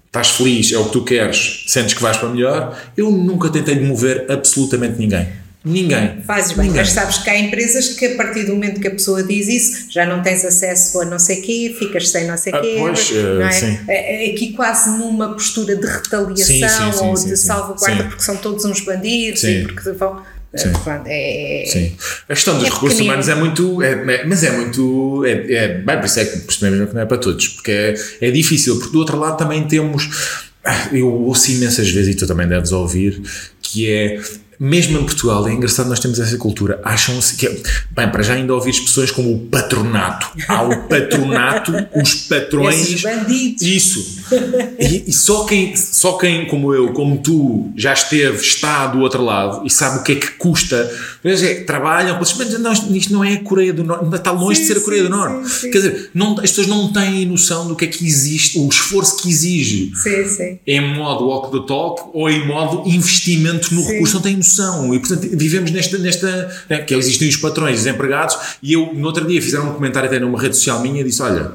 Estás feliz, é o que tu queres, sentes que vais para melhor? Eu nunca tentei demover absolutamente ninguém. Ninguém. Fazes bem, Ninguém. mas sabes que há empresas que a partir do momento que a pessoa diz isso, já não tens acesso a não sei quê, ficas sem não sei Ah, quê, pois, é? eh, sim. É- é Aqui quase numa postura de retaliação Sim, sim, sim, ou de salvaguarda porque são todos uns bandidos e porque vão... Sim. Pronto, é, é- Sim. A questão dos É recursos pequenino. humanos é muito. É, é- mas é muito. É, é, bem, por isso é que percebemos que não é para todos, porque é, é difícil, porque do outro lado também temos. ah, Eu ouço imensas vezes, e tu também deves ouvir, que é. Mesmo em Portugal, é engraçado, nós temos essa cultura. Acham-se que. é- Bem, para já ainda ouvir expressões como o patronato. Há o patronato, os patrões. Esses bandidos. Isso. E, e só, quem, só quem, como eu, como tu, já esteve, está do outro lado e sabe o que é que custa. Mas é, trabalham, mas não, isto não é a Coreia do Norte, ainda está longe de Sim, ser a Coreia sim, do Norte. sim. Quer dizer, não, as pessoas não têm noção do que é que existe, o esforço que exige Sim, sim. em modo walk the talk ou em modo investimento no recurso, não têm noção. E portanto vivemos nesta. nesta né, que existem os patrões, os empregados, e eu no outro dia fizeram um comentário até numa rede social minha disse: Olha,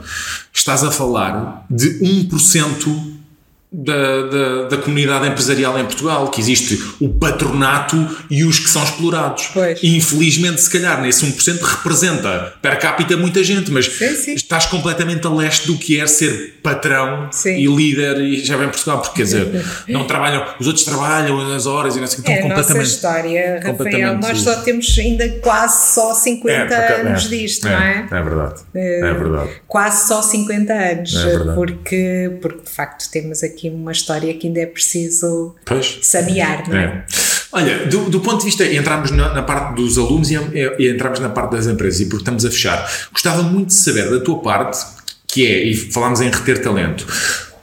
estás a falar de 1%. Da, da, da comunidade empresarial em Portugal, que existe o patronato e os que são explorados. Pois. E infelizmente, se calhar, nesse 1% representa per capita muita gente, mas Sim, sim. estás completamente a leste do que é ser patrão Sim. e líder e já vem Portugal, porque quer dizer, não trabalham, os outros trabalham as horas e não sei o que, É estão a nossa completamente. história, Rafael. completamente- Nós só temos ainda quase só 50 porque- anos disto, não é? É verdade. É verdade. Quase só 50 anos, É porque, porque de facto temos aqui uma história que ainda é preciso Pois. sanear, não é? É. Olha, do, do ponto de vista, entramos na, na parte dos alunos e, e, entramos na parte das empresas, e porque estamos a fechar, gostava muito de saber da tua parte, que é, e falámos em reter talento.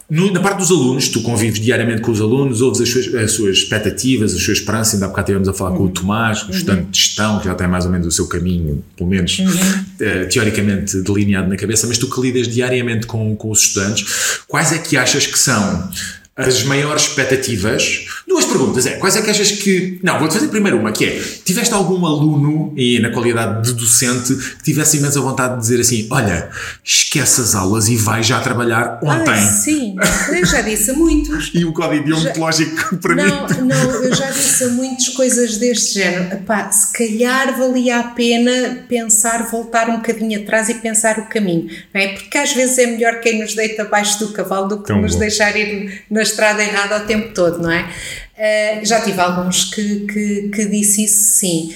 No, na parte dos alunos, tu convives diariamente com os alunos, ouves as suas, as suas expectativas, as suas esperanças. Ainda há bocado estivemos a falar uhum. com o Tomás, o estudante uhum. de gestão, que já tem mais ou menos o seu caminho, pelo menos uhum. uh, teoricamente delineado na cabeça, mas tu que lidas diariamente com, com os estudantes, quais é que achas que são as maiores expectativas. Duas perguntas, é, quais é que achas que... Não, vou-te fazer primeiro uma, que é, tiveste algum aluno, e na qualidade de docente, que tivesse imensa vontade de dizer assim, olha, esquece as aulas e vai já trabalhar ontem. Ah, sim, eu já disse a muitos. e o código deontológico para não, mim... Não, eu já disse a muitas coisas deste género. Epá, se calhar valia a pena pensar, voltar um bocadinho atrás e pensar o caminho, não é? Porque às vezes é melhor quem nos deita abaixo do cavalo do que Tão nos bom. deixar ir nas estrada errada o tempo todo, não é? Uh, já tive alguns que, que, que disse isso sim,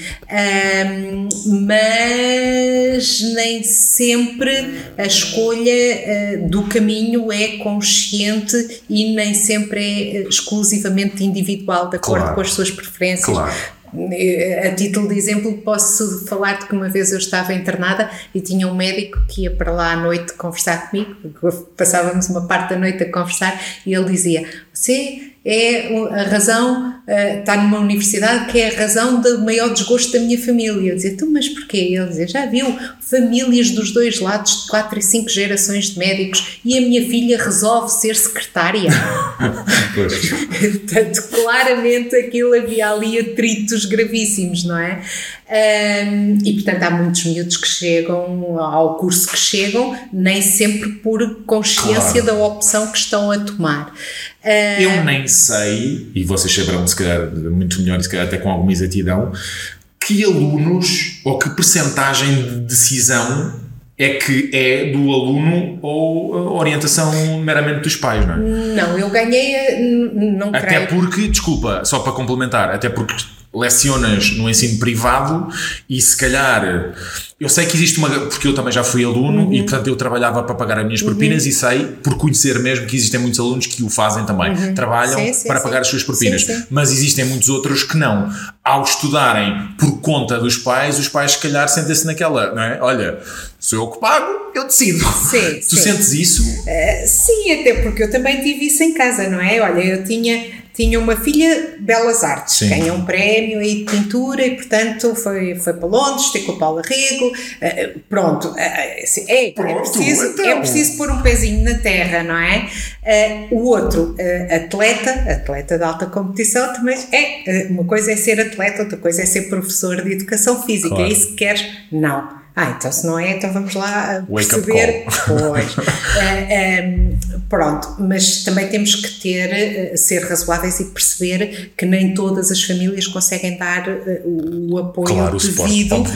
mas nem sempre a escolha uh, do caminho é consciente e nem sempre é exclusivamente individual, de acordo claro. com as suas preferências. Claro a título de exemplo, posso falar-te que uma vez eu estava internada e tinha um médico que ia para lá à noite conversar comigo, passávamos uma parte da noite a conversar e ele dizia: Você é a razão, uh, está numa universidade que é a razão do maior desgosto da minha família. Eu dizia, tu, mas porquê? Ele dizia, já viu famílias dos dois lados, de quatro e cinco gerações de médicos, e a minha filha resolve ser secretária. Portanto, claramente aquilo havia ali atritos gravíssimos, não é? Um, e portanto há muitos miúdos que chegam ao curso que chegam, nem sempre por consciência claro. da opção que estão a tomar. Uh, Eu nem sei, e vocês saberão se calhar muito melhor se calhar até com alguma exatidão, que alunos ou que percentagem de decisão é que é do aluno ou orientação meramente dos pais, não é? Não, eu ganhei, não Até creio. porque, desculpa, só para complementar, até porque lecionas no ensino privado e se calhar eu sei que existe uma porque eu também já fui aluno uhum. e portanto eu trabalhava para pagar as minhas propinas uhum. e sei por conhecer mesmo que existem muitos alunos que o fazem também. Uhum. trabalham sim, sim, para sim. pagar as suas propinas. mas existem muitos outros que não. Ao estudarem por conta dos pais os pais se calhar sentem-se naquela não é? Olha sou eu que pago eu decido. Sim, tu sentes isso? Uh, sim até porque eu também tive isso em casa não é? Olha eu tinha tinha uma filha Belas Artes, Sim. ganhou um prémio aí de pintura e, portanto, foi, foi para Londres, tem com o Paulo Arrego, uh, pronto, uh, assim, é, é, pronto é, preciso, então. é preciso pôr um pezinho na terra, não é? Uh, o outro, atleta, atleta de alta competição, também é, uma coisa é ser atleta, outra coisa é ser professor de educação física, claro. é isso que queres? Não. Ah, então se não é, então vamos lá perceber. Pois. uh, eh, um, eh, pronto, mas também temos que ter, uh, ser razoáveis e perceber que nem todas as famílias conseguem dar uh, o apoio claro, devido. O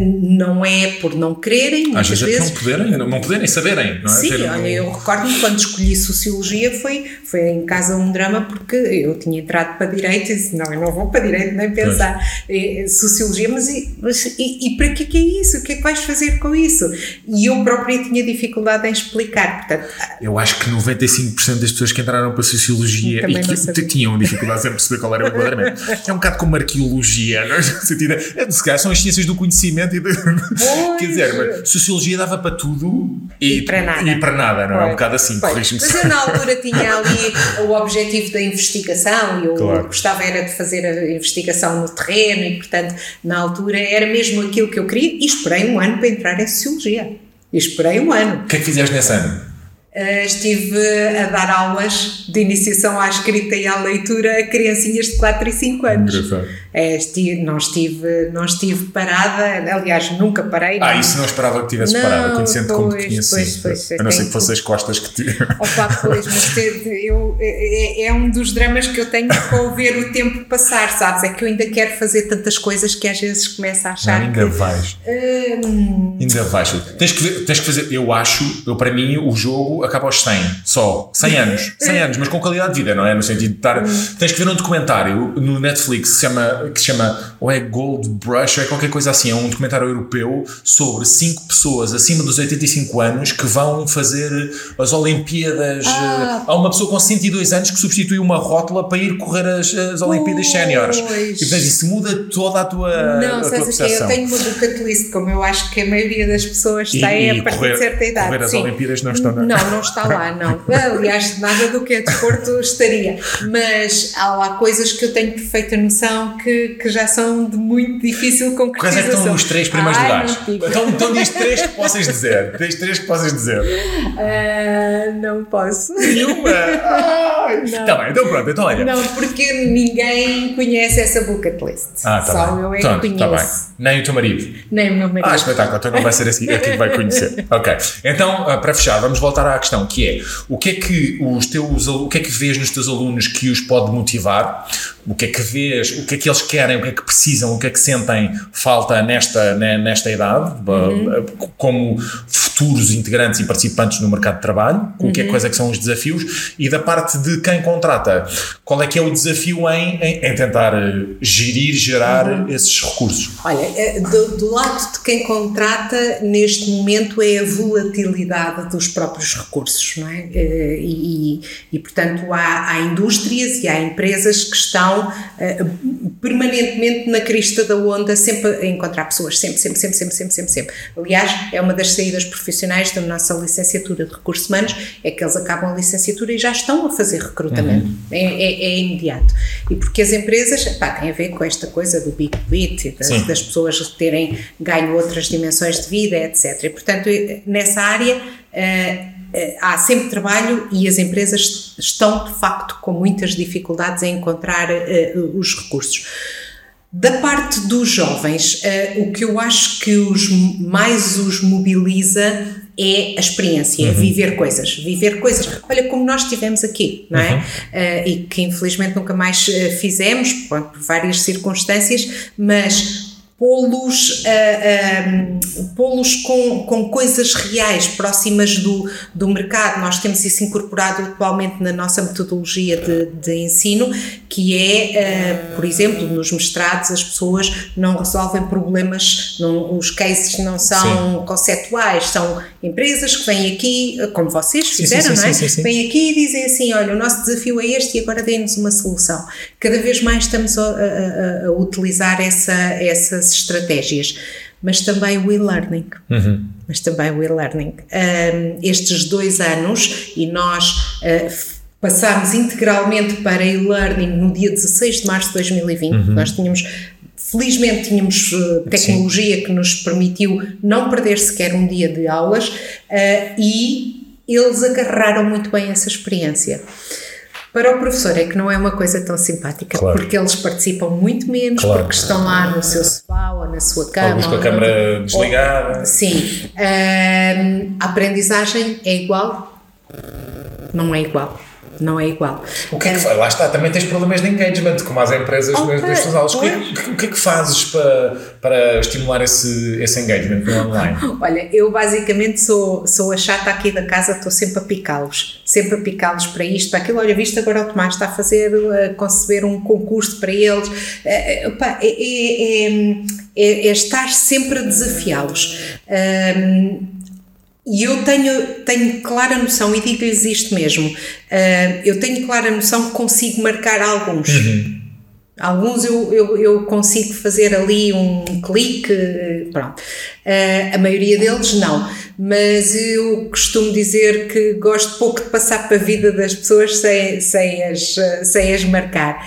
não é por não quererem, às vezes, vezes não poderem, não poderem saberem. Não é? Sim, olha, um... eu recordo-me quando escolhi Sociologia foi, foi em casa um drama porque eu tinha entrado para Direito e disse, não, eu não vou para Direito nem pensar. Sociologia, mas, e, mas e, e para que é que é isso? Que é que vais fazer com isso? E eu própria tinha dificuldade em explicar. Portanto, eu acho que 95% das pessoas que entraram para a Sociologia e que tinham dificuldade em perceber qual era o enquadramento. É um bocado como arqueologia, não é? Sentido, é, se calhar são as ciências do conhecimento e de, Quer dizer, mas Sociologia dava para tudo e, e para nada. E para nada, não é? Um bocado assim, Mas eu na altura tinha ali o objetivo da investigação e eu claro. gostava era de fazer a investigação no terreno e, portanto, na altura era mesmo aquilo que eu queria e esperei esperei um ano para entrar em Sociologia. E esperei um ano. O que é que fizeste nesse ano? Uh, estive a dar aulas de iniciação à escrita e à leitura a criancinhas de 4 e 5 anos. Engraçado. É, estive, não, estive, não estive parada, aliás, nunca parei. Ah, não. isso não esperava que tivesse parada, conhecendo como te conheci. Pois, pois, a não ser que fosse as costas que te. Opa, pois, mas eu, é, é, um dos dramas que eu tenho com ver o tempo passar, sabes? É que eu ainda quero fazer tantas coisas que às vezes começo a achar. Não, ainda que, vais. Hum... Ainda vais. Tens que, ver, tens que fazer, eu acho, eu para mim, o jogo acaba aos 100 só. 100 anos. 100 anos, mas com qualidade de vida, não é? No sentido de estar. Tens que ver um documentário no Netflix que se chama, que se chama ou é Gold Brush ou é qualquer coisa assim. É um documentário europeu sobre 5 pessoas acima dos 85 anos que vão fazer as Olimpíadas. Ah. Há uma pessoa com 102 anos que substitui uma rótula para ir correr as, as Olimpíadas Séniores. E portanto isso muda toda a tua. Não, sabes o que Eu tenho uma bucket list, como eu acho que a maioria das pessoas e, tem e a partir correr, de certa idade. Correr as Sim. Olimpíadas não estão. Não, não, não está lá, não. Aliás, nada do que é desporto estaria. Mas há lá coisas que eu tenho perfeita noção que, que já são de muito difícil concretização. Quais é que estão os três primeiros Ai, lugares? Então, então diz três que possas dizer. Diz três que possas dizer. Uh, não posso. Nenhuma? Está bem, então pronto, então olha. Não, porque ninguém conhece essa bucket list. Ah, tá Só bem. eu é que conheço. Tá bem. Nem o teu marido? Nem o meu marido. Ah, espetáculo, então não vai ser assim, aqui que vai conhecer. ok, então ah, para fechar, vamos voltar à questão que é o que é que os teus o que é que vês nos teus alunos que os pode motivar? O que é que vês, o que é que eles querem, o que é que precisam, o que é que sentem falta nesta, nesta idade, uhum. como futuros integrantes e participantes no mercado de trabalho, o que é coisa que são os desafios? E da parte de quem contrata, qual é que é o desafio em, em, em tentar eh, gerir, gerar uhum. esses recursos? Olha, eh, do, do, lado de quem contrata, neste momento é a volatilidade dos próprios recursos, não é? Eh, e, e portanto, há, há, indústrias e há empresas que estão uh, permanentemente na crista da onda, sempre a encontrar pessoas, sempre, sempre, sempre, sempre, sempre, sempre, sempre. Aliás, é uma das saídas profissionais da nossa licenciatura de recursos humanos, é que eles acabam a licenciatura e já estão a fazer recrutamento, uhum. é, é, é, imediato. E porque as empresas, pá, tem a ver com esta coisa do big bit, das, das pessoas terem ganho outras dimensões de vida, etc. E, portanto, nessa área. Uh, eh, há sempre trabalho e as empresas estão de facto com muitas dificuldades em encontrar uh, os recursos. Da parte dos jovens, uh, o que eu acho que os, mais os mobiliza é a experiência, uhum. viver coisas, viver coisas. Olha como nós tivemos aqui, não é? Uhum. Uh, e que infelizmente nunca mais fizemos, por, por várias circunstâncias, mas pô-los uh, pô com, com coisas reais, próximas do, do mercado. Nós temos isso incorporado atualmente na nossa metodologia de, de ensino, que é, uh, por exemplo, nos mestrados as pessoas não resolvem problemas, não, os cases não são sim. conceptuais, são empresas que vêm aqui, como vocês fizeram, sim, sim, não é? Sim, sim, Vêm aqui e dizem assim, olha, o nosso desafio é este e agora dê-nos uma solução. Cada vez mais estamos a, a, a utilizar essa, estratégias mas também o e-learning. Uhum. Mas também o e-learning. Um, estes dois anos, e nós uh, passámos integralmente para e-learning no dia 16 de março de 2020, uhum. nós tínhamos. Felizmente tínhamos uh, tecnologia Sim. que nos permitiu não perder sequer um dia de aulas uh, e eles agarraram muito bem essa experiência. Para o professor é que não é uma coisa tão simpática, claro. porque eles participam muito menos, claro. porque estão lá no seu sofá ou na sua cama. Alguns com a câmara desligada. Ou, sim. Um, a aprendizagem é igual? Não é igual não é igual. O que é que é. Lá está, também tens problemas de engagement, como as empresas okay. nas tuas aulas. O que, é, o que, é que fazes para, para estimular esse, esse engagement no online? Olha, eu basicamente sou, sou a chata aqui da casa, estou sempre a picá-los, sempre a picá-los para isto, para aquilo. Olha, visto agora o Tomás está a fazer, a conceber um concurso para eles. É, é, é, é, é estar sempre a desafiá-los. Um, e eu tenho, tenho clara noção, e digo-lhes isto mesmo, uh, eu tenho clara noção que consigo marcar alguns. Uhum. Alguns eu, eu, eu, consigo fazer ali um clique, pronto. Uh, a maioria deles não, mas eu costumo dizer que gosto pouco de passar para a vida das pessoas sem, sem, as, sem as marcar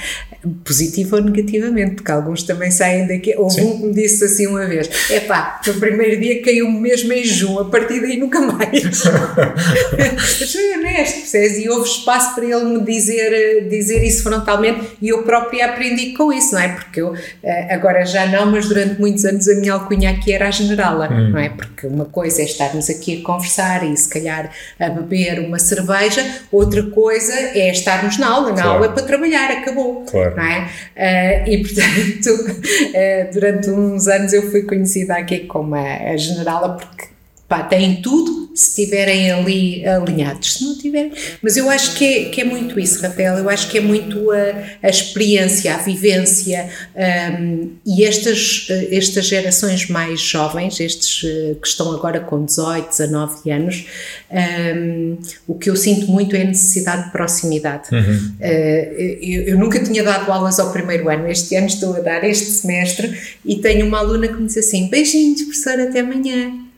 positivo ou negativamente, porque alguns também saem daqui. Houve um que me disse assim uma vez: é pá, no primeiro dia caiu-me mesmo em junho, a partir daí nunca mais. Mas honesto, percebes? E houve espaço para ele me dizer, dizer isso frontalmente e eu própria aprendi com isso, não é? Porque eu, eh, agora já não, mas durante muitos anos a minha alcunha aqui era a generala, hum. não é? Porque uma coisa é estarmos aqui a conversar e se calhar a beber uma cerveja, outra coisa é estarmos na aula, na claro. aula é para trabalhar, acabou. Claro não é? Uh, e portanto, uh, durante uns anos eu fui conhecida aqui como a, a generala porque pá, tem tudo se estiverem ali alinhados. Se não tiverem. Mas eu acho que é, que é muito isso, Rafael. Eu acho que é muito a, a experiência, a vivência um, e estas, estas gerações mais jovens, estes eh, que estão agora com 18, 19 anos, um, o que eu sinto muito é a necessidade de proximidade. Uhum. Uh, eu, eu, nunca tinha dado aulas ao primeiro ano, este ano estou a dar este semestre e tenho uma aluna que me diz assim: beijinhos, professora, até amanhã.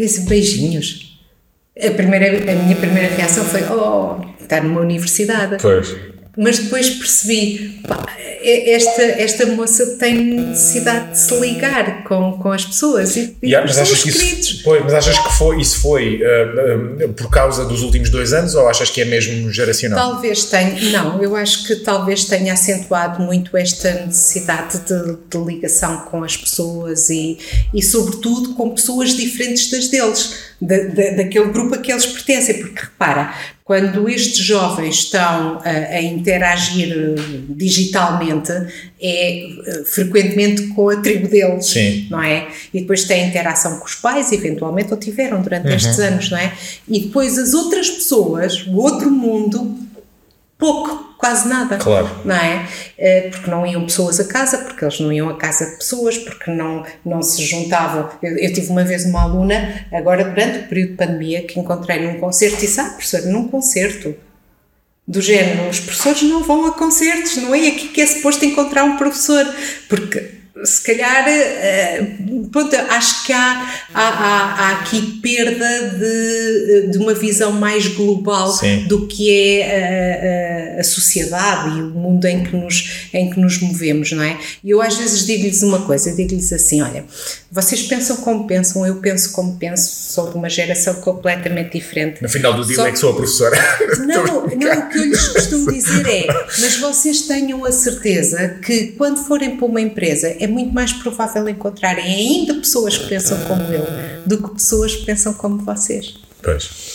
Eu disse: beijinhos. A, primeira, a minha primeira reação foi: oh, está numa universidade. Pois mas depois percebi, pá, é, esta, esta moça tem necessidade de se ligar com, com as pessoas e, yeah, mas achas que isso, foi, mas achas que foi, isso foi uh, uh, por causa dos últimos dois anos ou achas que é mesmo geracional? Talvez tenha, não, eu acho que talvez tenha acentuado muito esta necessidade de, de ligação com as pessoas e, e sobretudo com pessoas diferentes das deles, da, da, daquele grupo a que eles pertencem, porque repara, quando estes jovens estão a, a interagir eh, digitalmente, é eh, frequentemente com a tribo deles, Sim. não é? E depois têm interação com os pais, eventualmente, ou tiveram durante uhum. estes anos, não é? E depois as outras pessoas, o outro mundo, pouco quase nada. Claro. Não é? Eh, porque não iam pessoas a casa, porque eles não iam a casa de pessoas, porque não, não se juntavam. Eu, eu tive uma vez uma aluna, agora durante o período de pandemia, que encontrei num concerto e disse: Ah, professor, num concerto. Do género, os professores não vão a concertos, não é aqui que é suposto encontrar um professor, porque se calhar, eh, pronto, acho que há, há, há, há, aqui perda de, de uma visão mais global Sim. do que é a, a, sociedade e o mundo em que, nos, em que nos movemos, não é? E eu às vezes digo-lhes uma coisa, digo-lhes assim, olha, vocês pensam como pensam, eu penso como penso, sou de uma geração completamente diferente. No final do dia Só... é que sou a professora. Não, não, o que eu lhes costumo dizer é, mas vocês tenham a certeza que quando forem para uma empresa é muito mais provável encontrarem ainda pessoas que pensam como eu do que pessoas que pensam como vocês. Pois.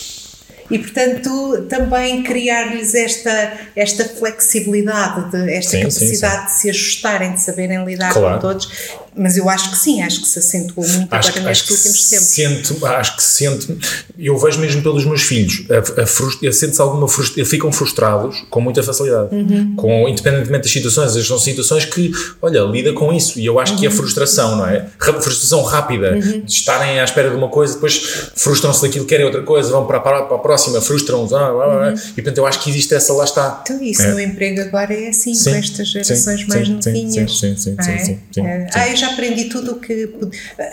E, portanto, também criar-lhes esta, esta flexibilidade, de, esta sim, capacidade sim, sim. de se ajustarem, de saberem lidar claro. com todos mas eu acho que sim, acho que se acentuou muito acho agora nestes últimos tempos. Sinto, acho que se sente, eu vejo mesmo pelos meus filhos, a, a, a sente-se alguma frustração, ficam frustrados com muita facilidade, uhum. com, independentemente das situações, são situações que, olha, lida com isso, e eu acho uhum. que é frustração, não é? Frustração rápida, uhum. de estarem à espera de uma coisa, depois frustram-se daquilo, querem outra coisa, vão para, para, para a próxima, frustram-se, ah, ah, ah, e portanto eu acho que existe essa, lá está. Então isso é. no emprego agora é assim, sim, com estas gerações sim, mais sim, novinhas. Sim, sim, sim, sim, sim, sim, é. Ah, eu já aprendi tudo o que.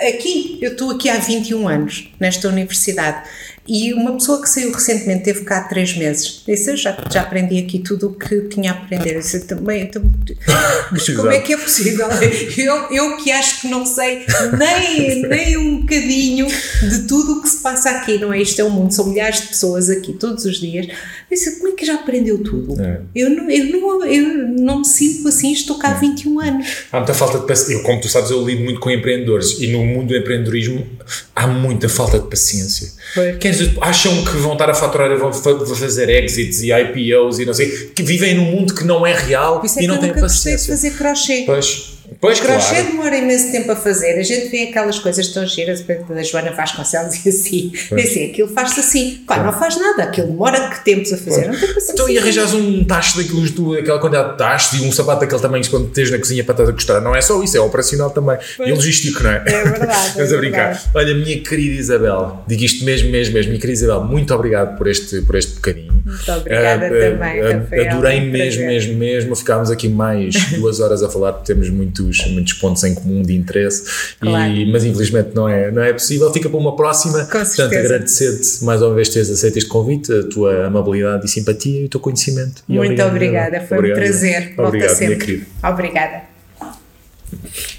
Aqui, eu estou aqui há 21 anos, nesta universidade, e uma pessoa que saiu recentemente, teve cá três meses, disse: Eu já, já aprendi aqui tudo o que tinha a aprender. Eu disse: também, mas como é que é possível? Eu, eu que acho que não sei nem, nem um bocadinho de tudo o que se passa aqui, não é? Isto é um mundo, são milhares de pessoas aqui todos os dias. Eu disse: Como é que já aprendeu tudo? É. Eu, não, eu, não, eu não me sinto assim, estou cá há 21 é. anos. Há muita falta de paciência. Como tu sabes, eu lido muito com empreendedores e no mundo do empreendedorismo há muita falta de paciência. Quer acham que vão estar a faturar e vão fazer exits e IPOs e não sei, que vivem num mundo que não é real é e não têm paciência. de fazer crochê. Pois. Pois, o crochê claro. demora imenso tempo a fazer. A gente vê aquelas coisas tão giras da Joana Vasconcelos e assim. E assim, aquilo faz-se assim. Pá, não faz nada. Aquilo demora que tempos a fazer. Não tem. Então, e arranjas um tacho daquilo, aquela quantidade de tachos e um sapato daquele tamanho quando tens na cozinha para estar a gostar. Não é só isso, é operacional também. Pois. E logístico, não é? É verdade. Estás é a brincar. Olha, minha querida Isabel, digo isto mesmo, mesmo, mesmo. Minha querida Isabel, muito obrigado por este, por este bocadinho. Muito obrigada uh, também, uh, Rafael. Adorei mesmo, mesmo, mesmo. Ficámos aqui mais duas horas a falar, porque temos muitos, muitos pontos em comum de interesse, claro. e, mas infelizmente não é, não é possível. Fica para uma próxima. Portanto, agradecer-te mais uma vez teres aceito este convite, a tua amabilidade e simpatia e o teu conhecimento. Muito obrigado, obrigada, foi obrigado. um prazer. Volta obrigado, sempre. Minha querida. Obrigada.